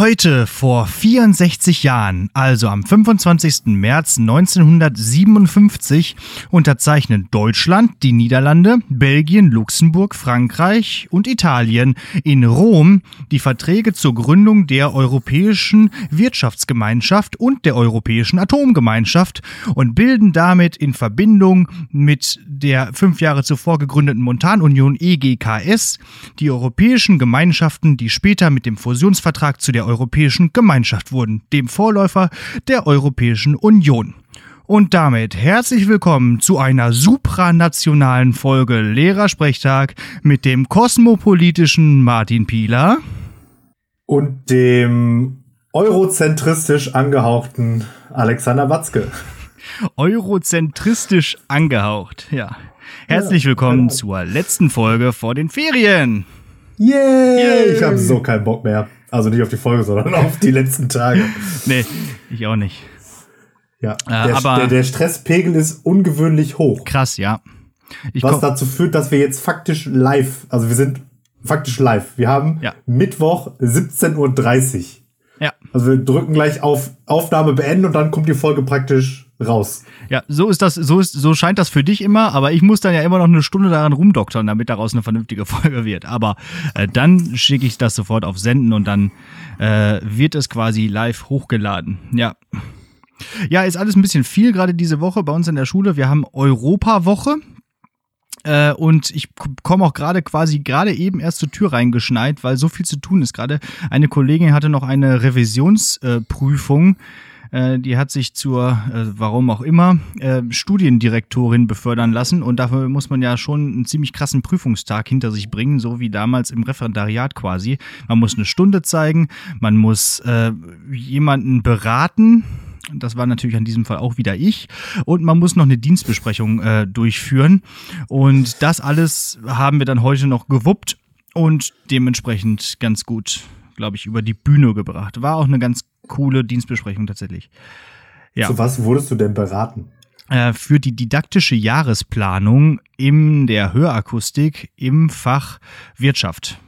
Heute vor 64 Jahren, also am 25. März 1957, unterzeichnen Deutschland, die Niederlande, Belgien, Luxemburg, Frankreich und Italien in Rom die Verträge zur Gründung der Europäischen Wirtschaftsgemeinschaft und der Europäischen Atomgemeinschaft und bilden damit in Verbindung mit der fünf Jahre zuvor gegründeten Montanunion EGKS die europäischen Gemeinschaften, die später mit dem Fusionsvertrag zu der Europäischen Gemeinschaft wurden, dem Vorläufer der Europäischen Union. Und damit herzlich willkommen zu einer supranationalen Folge Lehrersprechtag mit dem kosmopolitischen Martin Pieler und dem eurozentristisch angehauchten Alexander Watzke. Eurozentristisch angehaucht, ja. Herzlich willkommen ja. zur letzten Folge vor den Ferien. Yay! Yay. Ich habe so keinen Bock mehr. Also nicht auf die Folge, sondern auf die letzten Tage. nee, ich auch nicht. Ja, äh, der, aber der, der, Stresspegel ist ungewöhnlich hoch. Krass, ja. Ich was dazu führt, dass wir jetzt faktisch live, also wir sind faktisch live. Wir haben ja. Mittwoch 17.30 Uhr. Ja. Also wir drücken gleich auf Aufnahme beenden und dann kommt die Folge praktisch raus. Ja, so ist das, so ist, so scheint das für dich immer, aber ich muss dann ja immer noch eine Stunde daran rumdoktern, damit daraus eine vernünftige Folge wird. Aber äh, dann schicke ich das sofort auf Senden und dann äh, wird es quasi live hochgeladen. Ja. Ja, ist alles ein bisschen viel gerade diese Woche bei uns in der Schule. Wir haben Europawoche. Äh, und ich komme auch gerade quasi gerade eben erst zur Tür reingeschneit, weil so viel zu tun ist gerade. Eine Kollegin hatte noch eine Revisionsprüfung. Äh, äh, die hat sich zur, äh, warum auch immer, äh, Studiendirektorin befördern lassen und dafür muss man ja schon einen ziemlich krassen Prüfungstag hinter sich bringen, so wie damals im Referendariat quasi. Man muss eine Stunde zeigen, man muss äh, jemanden beraten, das war natürlich an diesem Fall auch wieder ich. Und man muss noch eine Dienstbesprechung äh, durchführen. Und das alles haben wir dann heute noch gewuppt und dementsprechend ganz gut, glaube ich, über die Bühne gebracht. War auch eine ganz coole Dienstbesprechung tatsächlich. Ja. Zu was wurdest du denn beraten? Äh, für die didaktische Jahresplanung in der Hörakustik im Fach Wirtschaft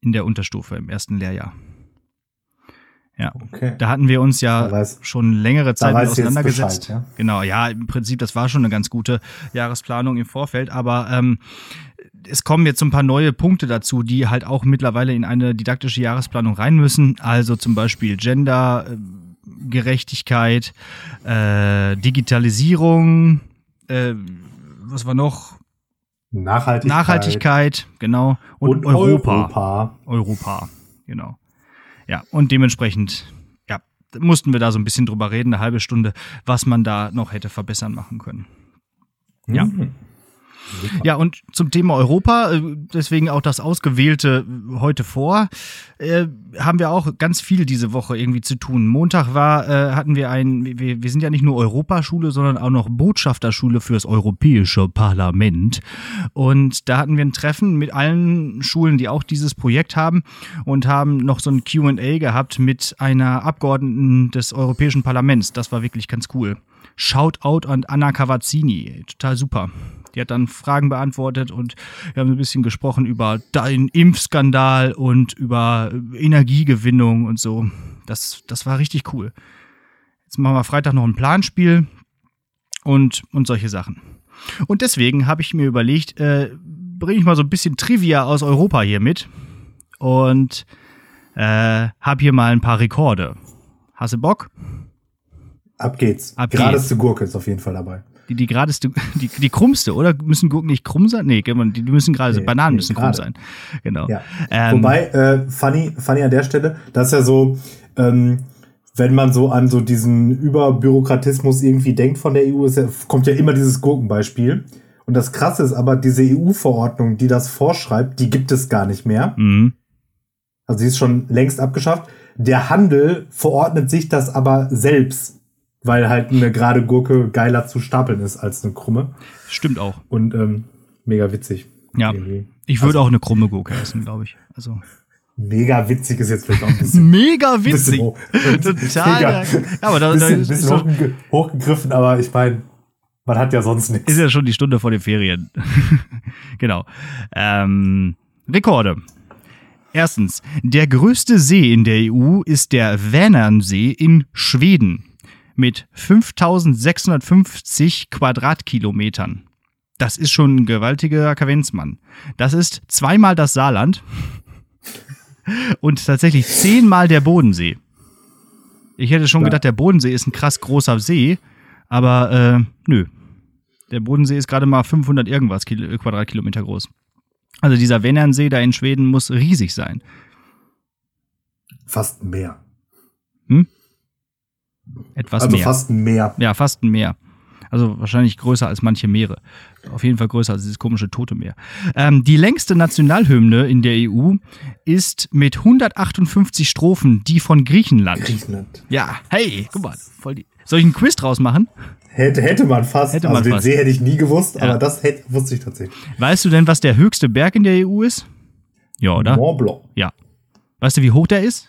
in der Unterstufe im ersten Lehrjahr. Ja, okay. da hatten wir uns ja weiß, schon längere Zeit auseinandergesetzt. Bescheid, ja? Genau, ja, im Prinzip, das war schon eine ganz gute Jahresplanung im Vorfeld, aber ähm, es kommen jetzt so ein paar neue Punkte dazu, die halt auch mittlerweile in eine didaktische Jahresplanung rein müssen. Also zum Beispiel Gendergerechtigkeit, äh, Digitalisierung, äh, was war noch? Nachhaltigkeit. Nachhaltigkeit, genau. Und, und Europa. Europa. Europa, genau. Ja, und dementsprechend, ja, mussten wir da so ein bisschen drüber reden, eine halbe Stunde, was man da noch hätte verbessern machen können. Ja. Super. Ja, und zum Thema Europa, äh, deswegen auch das Ausgewählte heute vor, äh, haben wir auch ganz viel diese Woche irgendwie zu tun. Montag war, äh, hatten wir ein, wir, wir sind ja nicht nur Europaschule, sondern auch noch Botschafterschule fürs Europäische Parlament. Und da hatten wir ein Treffen mit allen Schulen, die auch dieses Projekt haben und haben noch so ein QA gehabt mit einer Abgeordneten des Europäischen Parlaments. Das war wirklich ganz cool. Shoutout an Anna Cavazzini. Total super. Die hat dann Fragen beantwortet und wir haben ein bisschen gesprochen über den Impfskandal und über Energiegewinnung und so. Das, das war richtig cool. Jetzt machen wir Freitag noch ein Planspiel und, und solche Sachen. Und deswegen habe ich mir überlegt, äh, bringe ich mal so ein bisschen Trivia aus Europa hier mit und äh, habe hier mal ein paar Rekorde. Hast du Bock? Ab geht's. Ab Geradeste Gurke ist auf jeden Fall dabei. Die, die geradeste, die, die krummste, oder? Müssen Gurken nicht krumm sein? Nee, die müssen gerade, nee, Bananen nee, müssen grade. krumm sein. Genau. Ja. Ähm, Wobei, äh, funny, funny an der Stelle, das ist ja so, ähm, wenn man so an so diesen Überbürokratismus irgendwie denkt von der EU, ja, kommt ja immer dieses Gurkenbeispiel. Und das Krasse ist aber, diese EU-Verordnung, die das vorschreibt, die gibt es gar nicht mehr. Mhm. Also sie ist schon längst abgeschafft. Der Handel verordnet sich das aber selbst weil halt eine gerade Gurke geiler zu stapeln ist als eine krumme. Stimmt auch. Und ähm, mega witzig. Ja. Irgendwie. Ich würde also, auch eine krumme Gurke essen, glaube ich. Also. Mega witzig ist jetzt vielleicht auch ein bisschen. mega witzig. Bisschen Total. Mega, ja, aber da, bisschen, da bisschen hochge hochgegriffen, aber ich meine, man hat ja sonst nichts. Ist ja schon die Stunde vor den Ferien. genau. Ähm, Rekorde. Erstens, der größte See in der EU ist der Vänernsee in Schweden mit 5650 Quadratkilometern. Das ist schon ein gewaltiger Kavenzmann. Das ist zweimal das Saarland und tatsächlich zehnmal der Bodensee. Ich hätte schon ja. gedacht, der Bodensee ist ein krass großer See, aber äh, nö. Der Bodensee ist gerade mal 500 irgendwas Quadratkilometer groß. Also dieser Vänernsee da in Schweden muss riesig sein. Fast mehr. Etwas also mehr. Also fast mehr. Ja, fast ein Meer. Also wahrscheinlich größer als manche Meere. Auf jeden Fall größer als dieses komische Tote Meer. Ähm, die längste Nationalhymne in der EU ist mit 158 Strophen die von Griechenland. Griechenland. Ja, hey, guck mal. Voll die Soll ich einen Quiz draus machen? Hätte, hätte man fast. Hätte man also fast. den See hätte ich nie gewusst, ja. aber das hätte, wusste ich tatsächlich. Weißt du denn, was der höchste Berg in der EU ist? Ja, oder? Mont Blanc. Ja. Weißt du, wie hoch der ist?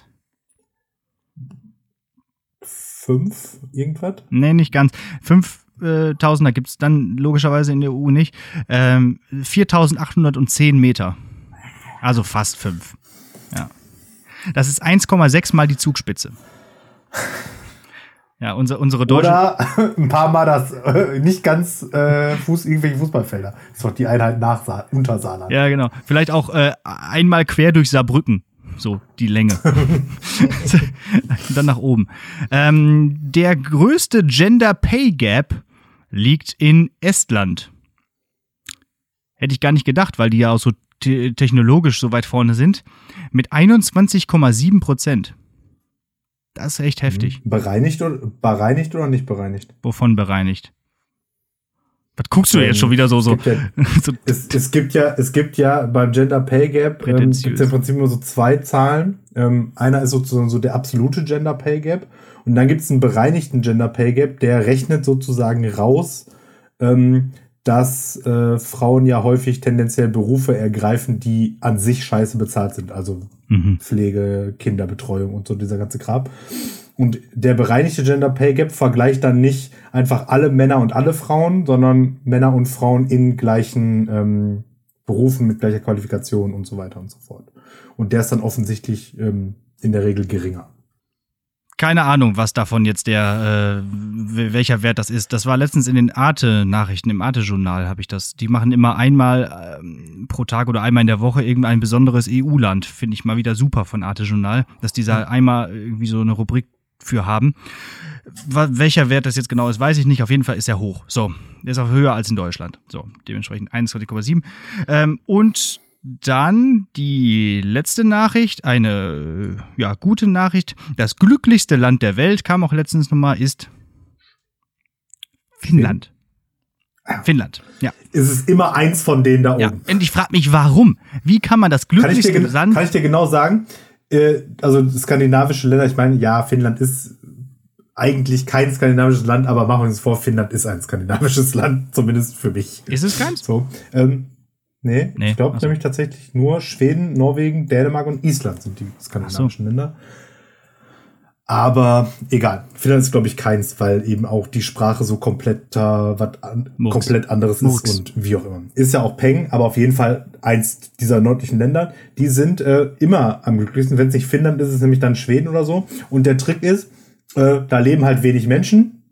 Fünf, irgendwas? Nee, nicht ganz. 5000er gibt es dann logischerweise in der EU nicht. Ähm, 4810 Meter. Also fast fünf. Ja. Das ist 1,6 mal die Zugspitze. Ja, unser, unsere deutsche. Oder ein paar Mal das äh, nicht ganz äh, Fuß, irgendwelche Fußballfelder. Das ist doch die Einheit nach Sa Untersaarland. Ja, genau. Vielleicht auch äh, einmal quer durch Saarbrücken. So, die Länge. Dann nach oben. Ähm, der größte Gender Pay Gap liegt in Estland. Hätte ich gar nicht gedacht, weil die ja auch so te technologisch so weit vorne sind. Mit 21,7 Prozent. Das ist echt heftig. Bereinigt oder, bereinigt oder nicht bereinigt? Wovon bereinigt? Was guckst du ähm, jetzt schon wieder so? so, es, gibt ja, es, es, gibt ja, es gibt ja beim Gender Pay Gap ähm, gibt es im Prinzip nur so zwei Zahlen. Ähm, einer ist sozusagen so der absolute Gender Pay Gap und dann gibt es einen bereinigten Gender Pay Gap, der rechnet sozusagen raus, ähm, dass äh, Frauen ja häufig tendenziell Berufe ergreifen, die an sich scheiße bezahlt sind. Also mhm. Pflege, Kinderbetreuung und so dieser ganze Kram. Und der bereinigte Gender Pay Gap vergleicht dann nicht einfach alle Männer und alle Frauen, sondern Männer und Frauen in gleichen ähm, Berufen mit gleicher Qualifikation und so weiter und so fort. Und der ist dann offensichtlich ähm, in der Regel geringer keine Ahnung, was davon jetzt der, äh, welcher Wert das ist. Das war letztens in den Arte-Nachrichten, im Arte-Journal habe ich das. Die machen immer einmal ähm, pro Tag oder einmal in der Woche irgendein besonderes EU-Land. Finde ich mal wieder super von Arte-Journal, dass die da einmal irgendwie so eine Rubrik für haben. Welcher Wert das jetzt genau ist, weiß ich nicht. Auf jeden Fall ist er hoch. So, der ist auch höher als in Deutschland. So, dementsprechend 21,7. Ähm, und dann die letzte Nachricht, eine ja, gute Nachricht. Das glücklichste Land der Welt, kam auch letztens nochmal, ist Finnland. Finnland, ja. Ist es immer eins von denen da oben. Ja. Und ich frage mich, warum? Wie kann man das glücklichste kann Land. Kann ich dir genau sagen? Äh, also skandinavische Länder, ich meine, ja, Finnland ist eigentlich kein skandinavisches Land, aber machen wir uns vor, Finnland ist ein skandinavisches Land, zumindest für mich. Ist es keins? So. Ähm, Nee, nee ich glaube also. nämlich tatsächlich nur Schweden, Norwegen, Dänemark und Island sind die skandinavischen so. Länder. Aber egal. Finnland ist, glaube ich, keins, weil eben auch die Sprache so komplett, äh, was an, komplett anderes Murks. ist und wie auch immer. Ist ja auch Peng, aber auf jeden Fall eins dieser nördlichen Länder. Die sind äh, immer am glücklichsten. Wenn es nicht Finnland ist, ist es nämlich dann Schweden oder so. Und der Trick ist, äh, da leben halt wenig Menschen.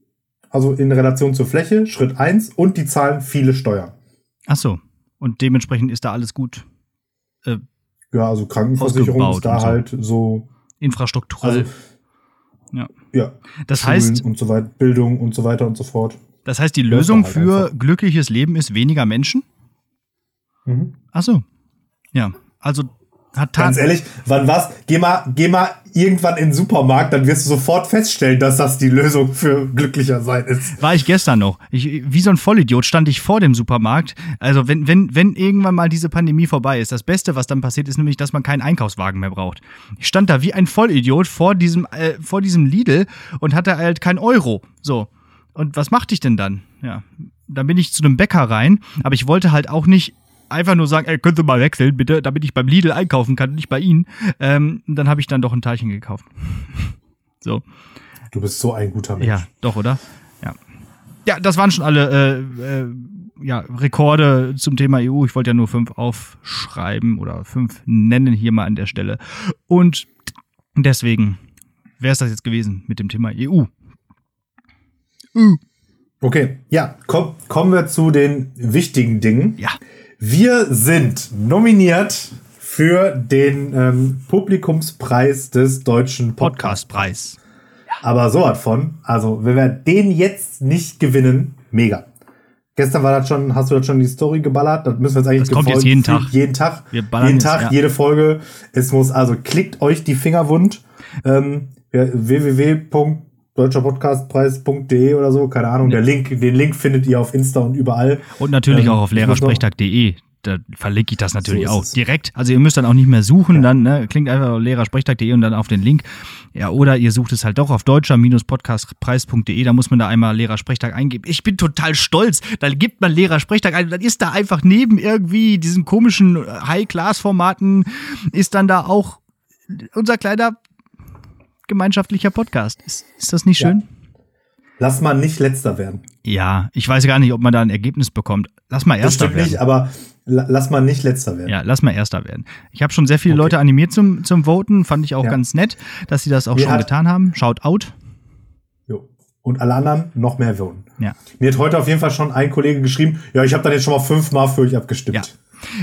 Also in Relation zur Fläche, Schritt eins und die zahlen viele Steuern. Ach so. Und dementsprechend ist da alles gut. Äh, ja, also Krankenversicherung ist da so. halt so. Infrastrukturell. Also, ja. Ja. Das Schulen heißt. Und so weiter, Bildung und so weiter und so fort. Das heißt, die Lösung halt für einfach. glückliches Leben ist weniger Menschen? Mhm. Ach so. Ja. Also hat Ganz ehrlich, wann was? Geh mal, geh mal irgendwann in den Supermarkt, dann wirst du sofort feststellen, dass das die Lösung für glücklicher sein ist. War ich gestern noch. Ich, wie so ein Vollidiot stand ich vor dem Supermarkt. Also wenn, wenn, wenn irgendwann mal diese Pandemie vorbei ist, das Beste, was dann passiert, ist nämlich, dass man keinen Einkaufswagen mehr braucht. Ich stand da wie ein Vollidiot vor diesem, äh, vor diesem Lidl und hatte halt kein Euro. So. Und was machte ich denn dann? Ja. Dann bin ich zu einem Bäcker rein, aber ich wollte halt auch nicht einfach nur sagen, ey, könnt ihr mal wechseln, bitte, damit ich beim Lidl einkaufen kann, nicht bei Ihnen. Ähm, dann habe ich dann doch ein Teilchen gekauft. so. Du bist so ein guter Mensch. Ja, doch, oder? Ja. Ja, das waren schon alle äh, äh, ja, Rekorde zum Thema EU. Ich wollte ja nur fünf aufschreiben oder fünf nennen hier mal an der Stelle. Und deswegen wäre es das jetzt gewesen mit dem Thema EU. Uh. Okay, ja, komm, kommen wir zu den wichtigen Dingen. Ja. Wir sind nominiert für den ähm, Publikumspreis des Deutschen Podcastpreis. Aber so was von. Also, wenn wir den jetzt nicht gewinnen, mega. Gestern war das schon, hast du das schon die Story geballert? Das müssen wir jetzt eigentlich das kommt jetzt jeden Tag. Jeden Tag. Jeden Tag, ja. jede Folge. Es muss, also klickt euch die Finger wund. Ähm, www.deutscherpodcastpreis.de oder so, keine Ahnung. Der Link, den Link findet ihr auf Insta und überall. Und natürlich ähm, auch auf lehrersprechtag.de da verlinke ich das natürlich so auch direkt. Also ihr müsst dann auch nicht mehr suchen, ja. dann ne, klingt einfach lehrersprechtag.de und dann auf den Link. Ja, oder ihr sucht es halt doch auf deutscher-podcastpreis.de, da muss man da einmal Lehrersprechtag eingeben. Ich bin total stolz, da gibt man Lehrersprechtag ein, dann ist da einfach neben irgendwie diesen komischen High-Class-Formaten, ist dann da auch unser kleiner gemeinschaftlicher Podcast. Ist, ist das nicht schön? Ja. Lass mal nicht letzter werden. Ja, ich weiß gar nicht, ob man da ein Ergebnis bekommt. Lass mal erster Bestimmt werden. nicht, aber lass mal nicht letzter werden. Ja, lass mal erster werden. Ich habe schon sehr viele okay. Leute animiert zum, zum Voten, fand ich auch ja. ganz nett, dass sie das auch Mir schon getan haben. Shout out. Jo. Und alle anderen noch mehr voten. Ja. Mir hat heute auf jeden Fall schon ein Kollege geschrieben, ja, ich habe dann jetzt schon mal fünfmal für euch abgestimmt. Ja.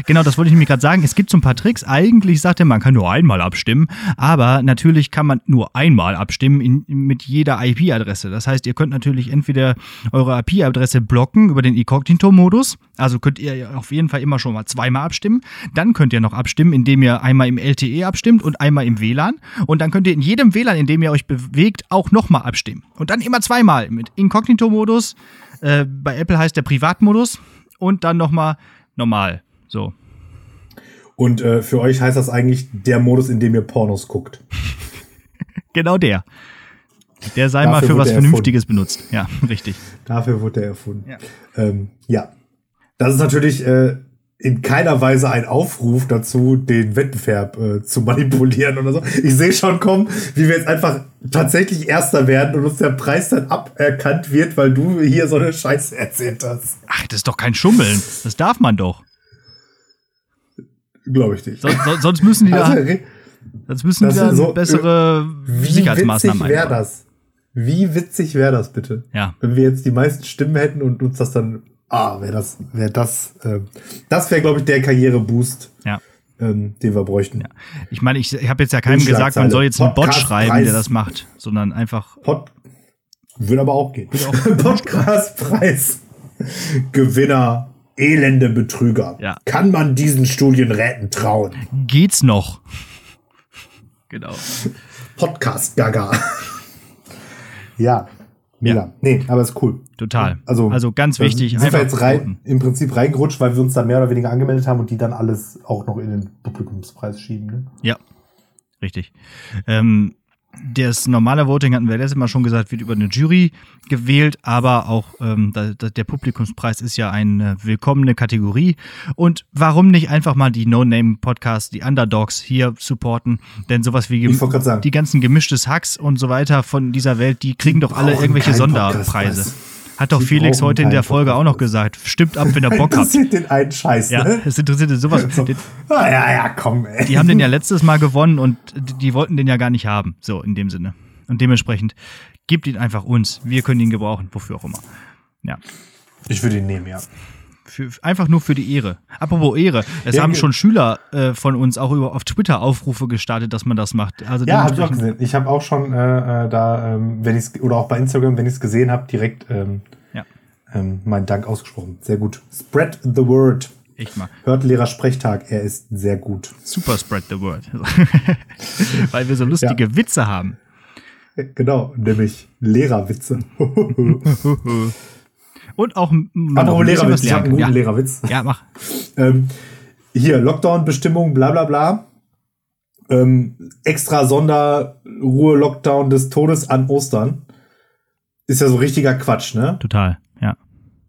Genau, das wollte ich nämlich gerade sagen. Es gibt so ein paar Tricks. Eigentlich sagt er, man kann nur einmal abstimmen, aber natürlich kann man nur einmal abstimmen in, mit jeder IP-Adresse. Das heißt, ihr könnt natürlich entweder eure IP-Adresse blocken über den Incognito-Modus. Also könnt ihr auf jeden Fall immer schon mal zweimal abstimmen. Dann könnt ihr noch abstimmen, indem ihr einmal im LTE abstimmt und einmal im WLAN. Und dann könnt ihr in jedem WLAN, in dem ihr euch bewegt, auch nochmal abstimmen. Und dann immer zweimal mit Incognito-Modus. Äh, bei Apple heißt der Privatmodus. Und dann nochmal normal. So. Und äh, für euch heißt das eigentlich der Modus, in dem ihr Pornos guckt. genau der. Der sei Dafür mal für was Vernünftiges erfunden. benutzt. Ja, richtig. Dafür wurde er erfunden. Ja. Ähm, ja. Das ist natürlich äh, in keiner Weise ein Aufruf dazu, den Wettbewerb äh, zu manipulieren oder so. Ich sehe schon kommen, wie wir jetzt einfach tatsächlich Erster werden und uns der Preis dann aberkannt wird, weil du hier so eine Scheiße erzählt hast. Ach, das ist doch kein Schummeln. Das darf man doch. Glaube ich nicht. So, so, sonst müssen die also, da, sonst müssen die da so, bessere wie Sicherheitsmaßnahmen Wie witzig wäre das? Wie witzig wäre das bitte? Ja. Wenn wir jetzt die meisten Stimmen hätten und uns das dann, ah, wäre das, wäre das, äh, das wäre, glaube ich, der Karriereboost. Ja. Ähm, den wir bräuchten. Ja. Ich meine, ich, ich habe jetzt ja keinem gesagt, man soll jetzt einen Bot schreiben, der das macht, sondern einfach. Pod würde aber auch gehen. Podcastpreis. Gewinner elende Betrüger. Ja. Kann man diesen Studienräten trauen? Geht's noch? genau. Podcast Gaga. ja. Mega. Ja. Nee, aber ist cool. Total. Also, also ganz wichtig. Sind wir jetzt rein, im Prinzip reingerutscht, weil wir uns da mehr oder weniger angemeldet haben und die dann alles auch noch in den Publikumspreis schieben. Ne? Ja, richtig. Ähm, das normale Voting hatten wir letztes Mal schon gesagt, wird über eine Jury gewählt, aber auch ähm, da, da, der Publikumspreis ist ja eine willkommene Kategorie. Und warum nicht einfach mal die No-Name-Podcasts, die Underdogs hier supporten? Denn sowas wie die ganzen gemischtes Hacks und so weiter von dieser Welt, die kriegen doch alle irgendwelche Sonderpreise. Hat doch Felix heute in der Folge auch noch gesagt. Stimmt ab, wenn ihr Bock habt. Das interessiert den einen Scheiß, Ja, ne? es interessiert den sowas. So. ah, ja, ja, komm, ey. Die haben den ja letztes Mal gewonnen und die wollten den ja gar nicht haben. So, in dem Sinne. Und dementsprechend gibt ihn einfach uns. Wir können ihn gebrauchen, wofür auch immer. Ja. Ich würde ihn nehmen, ja. Für, einfach nur für die Ehre. Apropos Ehre, es ja, haben schon Schüler äh, von uns auch über, auf Twitter Aufrufe gestartet, dass man das macht. Also ja, habe ich auch gesehen. Ich habe auch schon äh, äh da, ähm, wenn ich oder auch bei Instagram, wenn ich es gesehen habe, direkt ähm, ja. ähm, meinen Dank ausgesprochen. Sehr gut. Spread the word. Ich mal. Hört Lehrer Sprechtag, er ist sehr gut. Super spread the word. Weil wir so lustige ja. Witze haben. Genau, nämlich Lehrerwitze. Und auch Apropos Lehrerwitz, ich habe einen guten ja. Lehrerwitz. Ja, mach. ähm, hier, Lockdown-Bestimmung, bla bla bla. Ähm, extra Sonderruhe-Lockdown des Todes an Ostern. Ist ja so richtiger Quatsch, ne? Total, ja.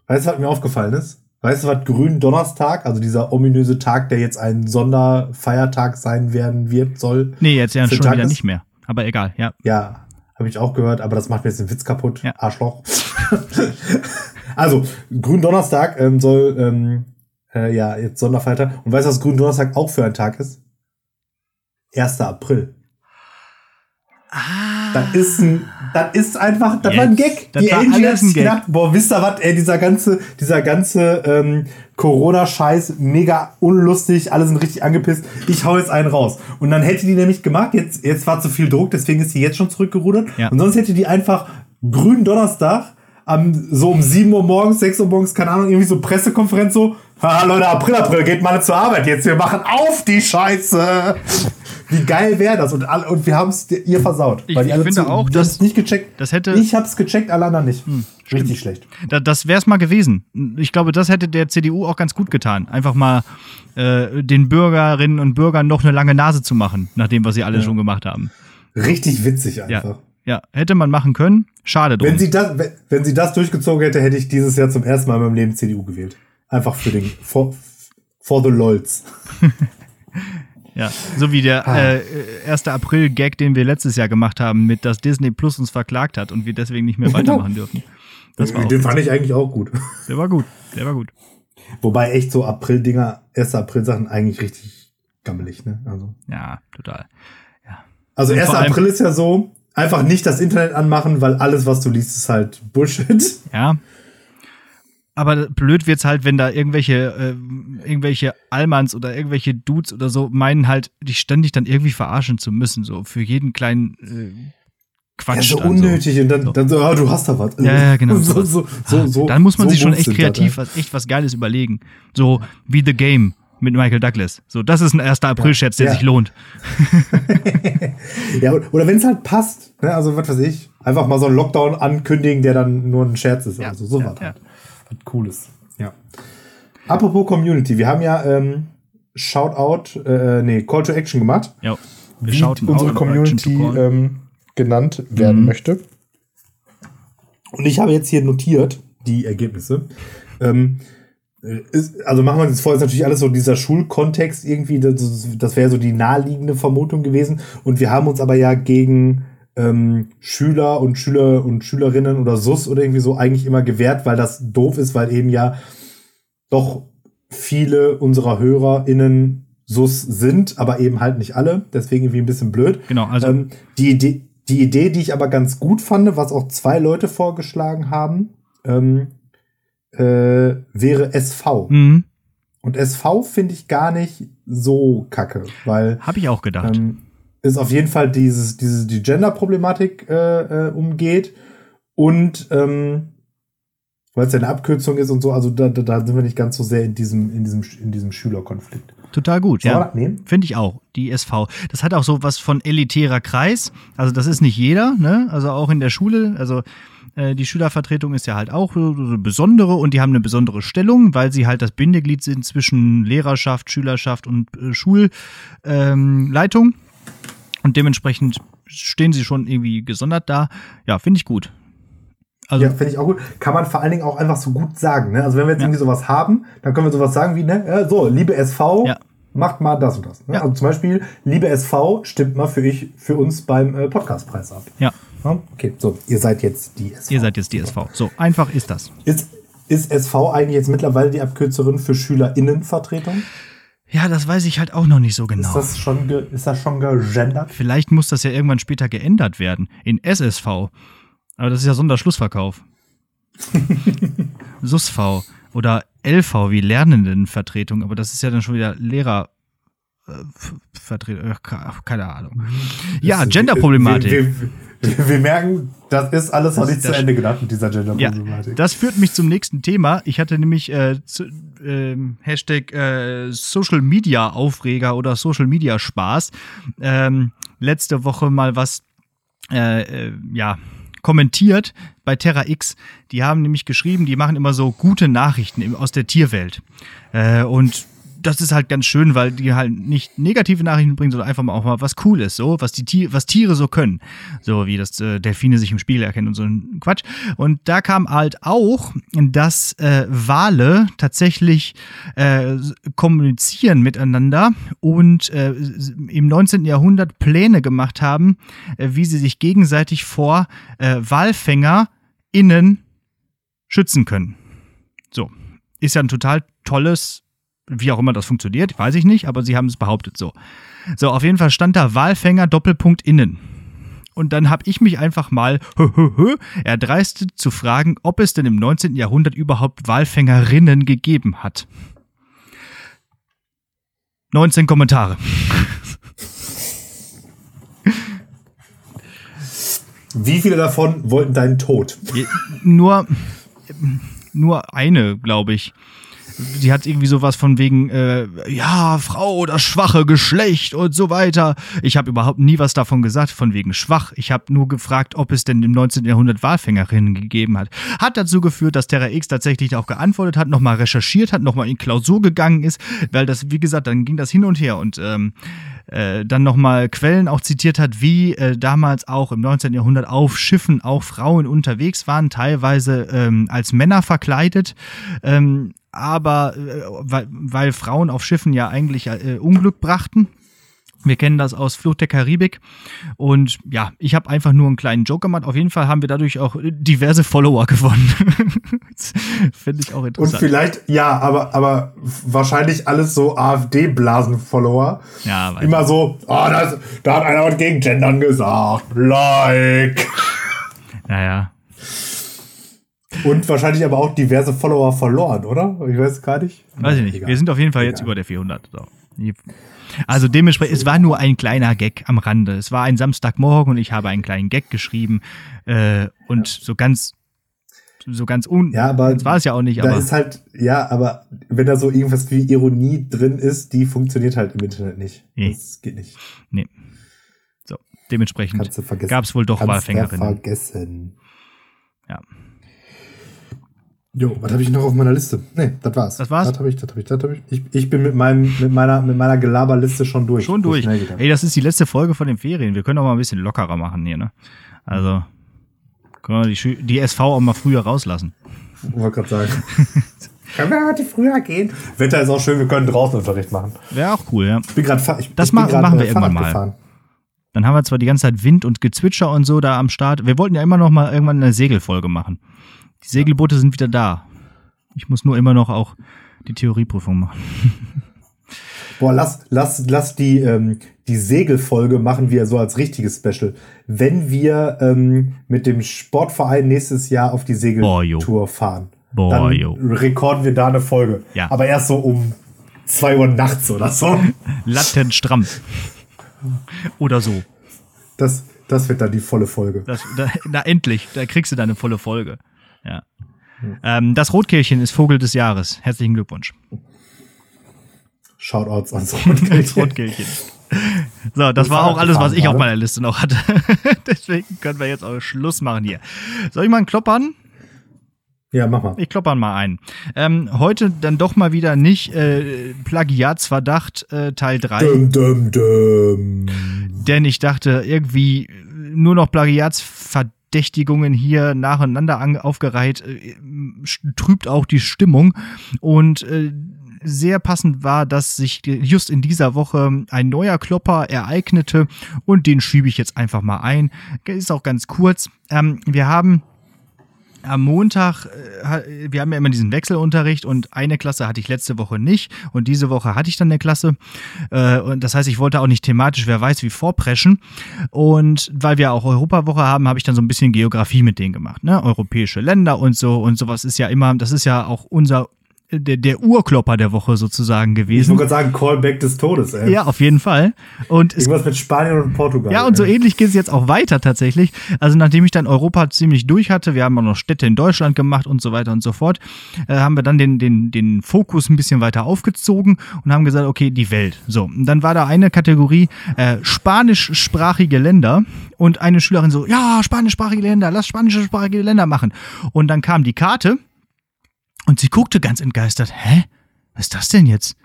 Weißt du, was mir aufgefallen ist? Weißt du, was Gründonnerstag, also dieser ominöse Tag, der jetzt ein Sonderfeiertag sein werden wird, soll? Nee, jetzt ja schon wieder ist? nicht mehr. Aber egal, ja. Ja, habe ich auch gehört, aber das macht mir jetzt den Witz kaputt. Ja. Arschloch. also, Gründonnerstag ähm, soll ähm, äh, ja jetzt Sonderfeiertag. Und weißt du, was Gründonnerstag auch für ein Tag ist? 1. April. Ah. Das ist ein, das ist einfach, das Jetzt. war ein Gag. Das die Angie hat gedacht, boah, wisst ihr was, ey, dieser ganze, dieser ganze ähm, Corona-Scheiß, mega unlustig, alle sind richtig angepisst. Ich hau jetzt einen raus. Und dann hätte die nämlich gemacht, jetzt, jetzt war zu viel Druck, deswegen ist sie jetzt schon zurückgerudert. Ja. Und sonst hätte die einfach grünen Donnerstag am, so um 7 Uhr morgens, 6 Uhr morgens, keine Ahnung, irgendwie so Pressekonferenz so, ha, Leute, April, April, geht mal zur Arbeit jetzt, wir machen auf die Scheiße. Wie geil wäre das? Und, all, und wir haben es ihr versaut. Ich, ich finde zu, auch, dass nicht gecheckt. Das hätte, ich habe es gecheckt, alle anderen nicht. Hm, Richtig schlecht. Da, das wäre es mal gewesen. Ich glaube, das hätte der CDU auch ganz gut getan. Einfach mal äh, den Bürgerinnen und Bürgern noch eine lange Nase zu machen, nach dem, was sie alle ja. schon gemacht haben. Richtig witzig einfach. Ja. Ja, hätte man machen können. Schade drum. Wenn sie das, wenn, wenn sie das durchgezogen hätte, hätte ich dieses Jahr zum ersten Mal in meinem Leben CDU gewählt. Einfach für den, for, for the LOLs. Ja, so wie der ah. äh, 1. April-Gag, den wir letztes Jahr gemacht haben, mit dass Disney Plus uns verklagt hat und wir deswegen nicht mehr weitermachen dürfen. Das war den fand ich eigentlich auch gut. Der war gut, der war gut. Wobei echt so April-Dinger, 1. April-Sachen eigentlich richtig gammelig, ne? Also. Ja, total. Ja. Also 1. April ist ja so, einfach nicht das Internet anmachen, weil alles, was du liest, ist halt Bullshit. Ja, aber blöd wird's halt, wenn da irgendwelche, äh, irgendwelche Allmanns oder irgendwelche Dudes oder so meinen halt, dich ständig dann irgendwie verarschen zu müssen, so für jeden kleinen äh, Quatsch. Ja, so unnötig so. und dann, dann so, ah, du hast da was. Ja, ja, genau. so, so, so, so, dann muss man sich schon echt kreativ, was, echt was Geiles überlegen. So wie The Game mit Michael Douglas. So, das ist ein 1. April-Scherz, der ja. sich lohnt. ja, oder wenn es halt passt, ne? also was weiß ich, einfach mal so einen Lockdown ankündigen, der dann nur ein Scherz ist. Ja. Also so was halt. Cooles. Ja. Apropos Community, wir haben ja ähm, Shoutout, äh, nee, Call to Action gemacht. Ja. Wir wie unsere Community ähm, genannt werden mhm. möchte. Und ich habe jetzt hier notiert die Ergebnisse. Ähm, ist, also machen wir uns vor, ist natürlich alles so dieser Schulkontext irgendwie, das, das wäre so die naheliegende Vermutung gewesen. Und wir haben uns aber ja gegen ähm, Schüler und Schüler und Schülerinnen oder SUS oder irgendwie so eigentlich immer gewährt, weil das doof ist, weil eben ja doch viele unserer HörerInnen SUS sind, aber eben halt nicht alle. Deswegen irgendwie ein bisschen blöd. Genau, also. Ähm, die, Idee, die Idee, die ich aber ganz gut fand, was auch zwei Leute vorgeschlagen haben, ähm, äh, wäre SV. Mhm. Und SV finde ich gar nicht so kacke, weil. Habe ich auch gedacht. Ähm, ist auf jeden Fall dieses, diese, die Gender-Problematik äh, äh, umgeht und ähm, weil es ja eine Abkürzung ist und so, also da, da, da sind wir nicht ganz so sehr in diesem, in diesem, in diesem Schülerkonflikt. Total gut, ja. Finde ich auch, die SV. Das hat auch so was von elitärer Kreis. Also das ist nicht jeder, ne? Also auch in der Schule, also äh, die Schülervertretung ist ja halt auch eine besondere und die haben eine besondere Stellung, weil sie halt das Bindeglied sind zwischen Lehrerschaft, Schülerschaft und äh, Schulleitung. Ähm, und dementsprechend stehen sie schon irgendwie gesondert da. Ja, finde ich gut. Also, ja, finde ich auch gut. Kann man vor allen Dingen auch einfach so gut sagen. Ne? Also wenn wir jetzt ja. irgendwie sowas haben, dann können wir sowas sagen wie, ne, so, liebe SV, ja. macht mal das und das. Ne? Also zum Beispiel, liebe SV, stimmt mal für, ich, für uns beim äh, Podcastpreis ab. Ja. Okay, so, ihr seid jetzt die SV. Ihr seid jetzt die SV. So, einfach ist das. Ist, ist SV eigentlich jetzt mittlerweile die Abkürzung für SchülerInnenvertretung? Ja, das weiß ich halt auch noch nicht so genau. Ist das schon, ist das schon gegendert? Vielleicht muss das ja irgendwann später geändert werden. In SSV. Aber das ist ja Sonderschlussverkauf. SUSV oder LV wie Lernendenvertretung. Aber das ist ja dann schon wieder Lehrer. Vertretung, keine Ahnung. Ja, Genderproblematik. Wir, merken, das ist alles noch nicht zu Ende gedacht mit dieser Genderproblematik. Ja, das führt mich zum nächsten Thema. Ich hatte nämlich äh, zu, äh, Hashtag äh, Social Media Aufreger oder Social Media Spaß ähm, letzte Woche mal was äh, äh ja kommentiert bei Terra X. Die haben nämlich geschrieben, die machen immer so gute Nachrichten aus der Tierwelt. Äh, und das ist halt ganz schön, weil die halt nicht negative Nachrichten bringen, sondern einfach mal auch mal was Cooles, so, was die Tiere, was Tiere so können. So wie das äh, Delfine sich im Spiegel erkennen und so ein Quatsch. Und da kam halt auch, dass äh, Wale tatsächlich äh, kommunizieren miteinander und äh, im 19. Jahrhundert Pläne gemacht haben, äh, wie sie sich gegenseitig vor äh, Walfänger innen schützen können. So. Ist ja ein total tolles, wie auch immer das funktioniert, weiß ich nicht, aber sie haben es behauptet so. So, auf jeden Fall stand da Walfänger Doppelpunkt innen. Und dann habe ich mich einfach mal erdreistet zu fragen, ob es denn im 19. Jahrhundert überhaupt Walfängerinnen gegeben hat. 19 Kommentare. Wie viele davon wollten deinen Tod? Nur, nur eine, glaube ich. Die hat irgendwie sowas von wegen, äh, ja, Frau, das schwache Geschlecht und so weiter. Ich habe überhaupt nie was davon gesagt, von wegen schwach. Ich habe nur gefragt, ob es denn im 19. Jahrhundert Walfängerinnen gegeben hat. Hat dazu geführt, dass Terra X tatsächlich auch geantwortet hat, nochmal recherchiert hat, nochmal in Klausur gegangen ist, weil das, wie gesagt, dann ging das hin und her und ähm, äh, dann nochmal Quellen auch zitiert hat, wie äh, damals auch im 19. Jahrhundert auf Schiffen auch Frauen unterwegs waren, teilweise ähm, als Männer verkleidet. Ähm, aber äh, weil, weil Frauen auf Schiffen ja eigentlich äh, Unglück brachten. Wir kennen das aus Flucht der Karibik. Und ja, ich habe einfach nur einen kleinen Joke gemacht. Auf jeden Fall haben wir dadurch auch diverse Follower gewonnen. Finde ich auch interessant. Und vielleicht, ja, aber, aber wahrscheinlich alles so AfD-Blasen-Follower. Ja, Immer so, oh, das, da hat einer was gegen Gendern gesagt. Like. Naja. Und wahrscheinlich aber auch diverse Follower verloren, oder? Ich weiß gar nicht. Weiß ich nicht. Egal. Wir sind auf jeden Fall jetzt Egal. über der 400. So. Also dementsprechend, es war nur ein kleiner Gag am Rande. Es war ein Samstagmorgen und ich habe einen kleinen Gag geschrieben. Äh, und ja. so ganz, so ganz un. Ja, aber. Das war es ja auch nicht, da aber. ist halt, ja, aber wenn da so irgendwas wie Ironie drin ist, die funktioniert halt im Internet nicht. Nee. Das geht nicht. Nee. So, dementsprechend gab es wohl doch Wahlfängerinnen. vergessen. Ja. Jo, was habe ich noch auf meiner Liste? Nee, das war's. Das war's? Das habe ich, das habe ich, das habe ich. ich. Ich bin mit meinem, mit meiner, mit meiner Gelaberliste schon durch. Schon durch. Ey, das ist die letzte Folge von den Ferien. Wir können auch mal ein bisschen lockerer machen hier, ne? Also, können wir die, die SV auch mal früher rauslassen. Wollte gerade sagen. können wir heute früher gehen? Wetter ist auch schön, wir können draußen Unterricht machen. Wäre auch cool, ja. Ich bin gerade Das ich ma grad, machen wir äh, irgendwann mal. Gefahren. Dann haben wir zwar die ganze Zeit Wind und Gezwitscher und so da am Start. Wir wollten ja immer noch mal irgendwann eine Segelfolge machen. Die Segelboote sind wieder da. Ich muss nur immer noch auch die Theorieprüfung machen. Boah, lass, lass, lass die, ähm, die Segelfolge machen wir so als richtiges Special. Wenn wir ähm, mit dem Sportverein nächstes Jahr auf die Segeltour fahren, Boah, dann jo. rekorden wir da eine Folge. Ja. Aber erst so um 2 Uhr nachts oder so. Lattenstramm. Oder so. Das, das wird dann die volle Folge. Das, da, na, endlich, da kriegst du deine volle Folge. Ja. Hm. Ähm, das Rotkehlchen ist Vogel des Jahres. Herzlichen Glückwunsch. Shoutouts ans Rotkehlchen. Rotkehlchen. So, das war auch alles, was ich auf meiner Liste noch hatte. Deswegen können wir jetzt auch Schluss machen hier. Soll ich mal einen kloppern? Ja, mach mal. Ich kloppern mal ein. Ähm, heute dann doch mal wieder nicht äh, Plagiatsverdacht äh, Teil 3. Dum, dum, dum. Denn ich dachte, irgendwie nur noch Plagiatsverdacht Verdächtigungen hier nacheinander aufgereiht, äh, trübt auch die Stimmung. Und äh, sehr passend war, dass sich just in dieser Woche ein neuer Klopper ereignete und den schiebe ich jetzt einfach mal ein. Ist auch ganz kurz. Ähm, wir haben am Montag, äh, wir haben ja immer diesen Wechselunterricht und eine Klasse hatte ich letzte Woche nicht und diese Woche hatte ich dann eine Klasse. Äh, und das heißt, ich wollte auch nicht thematisch, wer weiß, wie vorpreschen. Und weil wir auch Europawoche haben, habe ich dann so ein bisschen Geografie mit denen gemacht. Ne? Europäische Länder und so und sowas ist ja immer, das ist ja auch unser der, der Urklopper der Woche sozusagen gewesen. Ich wollte gerade sagen, Callback des Todes, ey. Ja, auf jeden Fall. Und Irgendwas mit Spanien und Portugal. Ja, und so ähnlich geht es jetzt auch weiter tatsächlich. Also nachdem ich dann Europa ziemlich durch hatte, wir haben auch noch Städte in Deutschland gemacht und so weiter und so fort, äh, haben wir dann den, den, den Fokus ein bisschen weiter aufgezogen und haben gesagt, okay, die Welt. So, und dann war da eine Kategorie äh, spanischsprachige Länder und eine Schülerin so, ja, spanischsprachige Länder, lass spanischsprachige Länder machen. Und dann kam die Karte und sie guckte ganz entgeistert. Hä? Was ist das denn jetzt?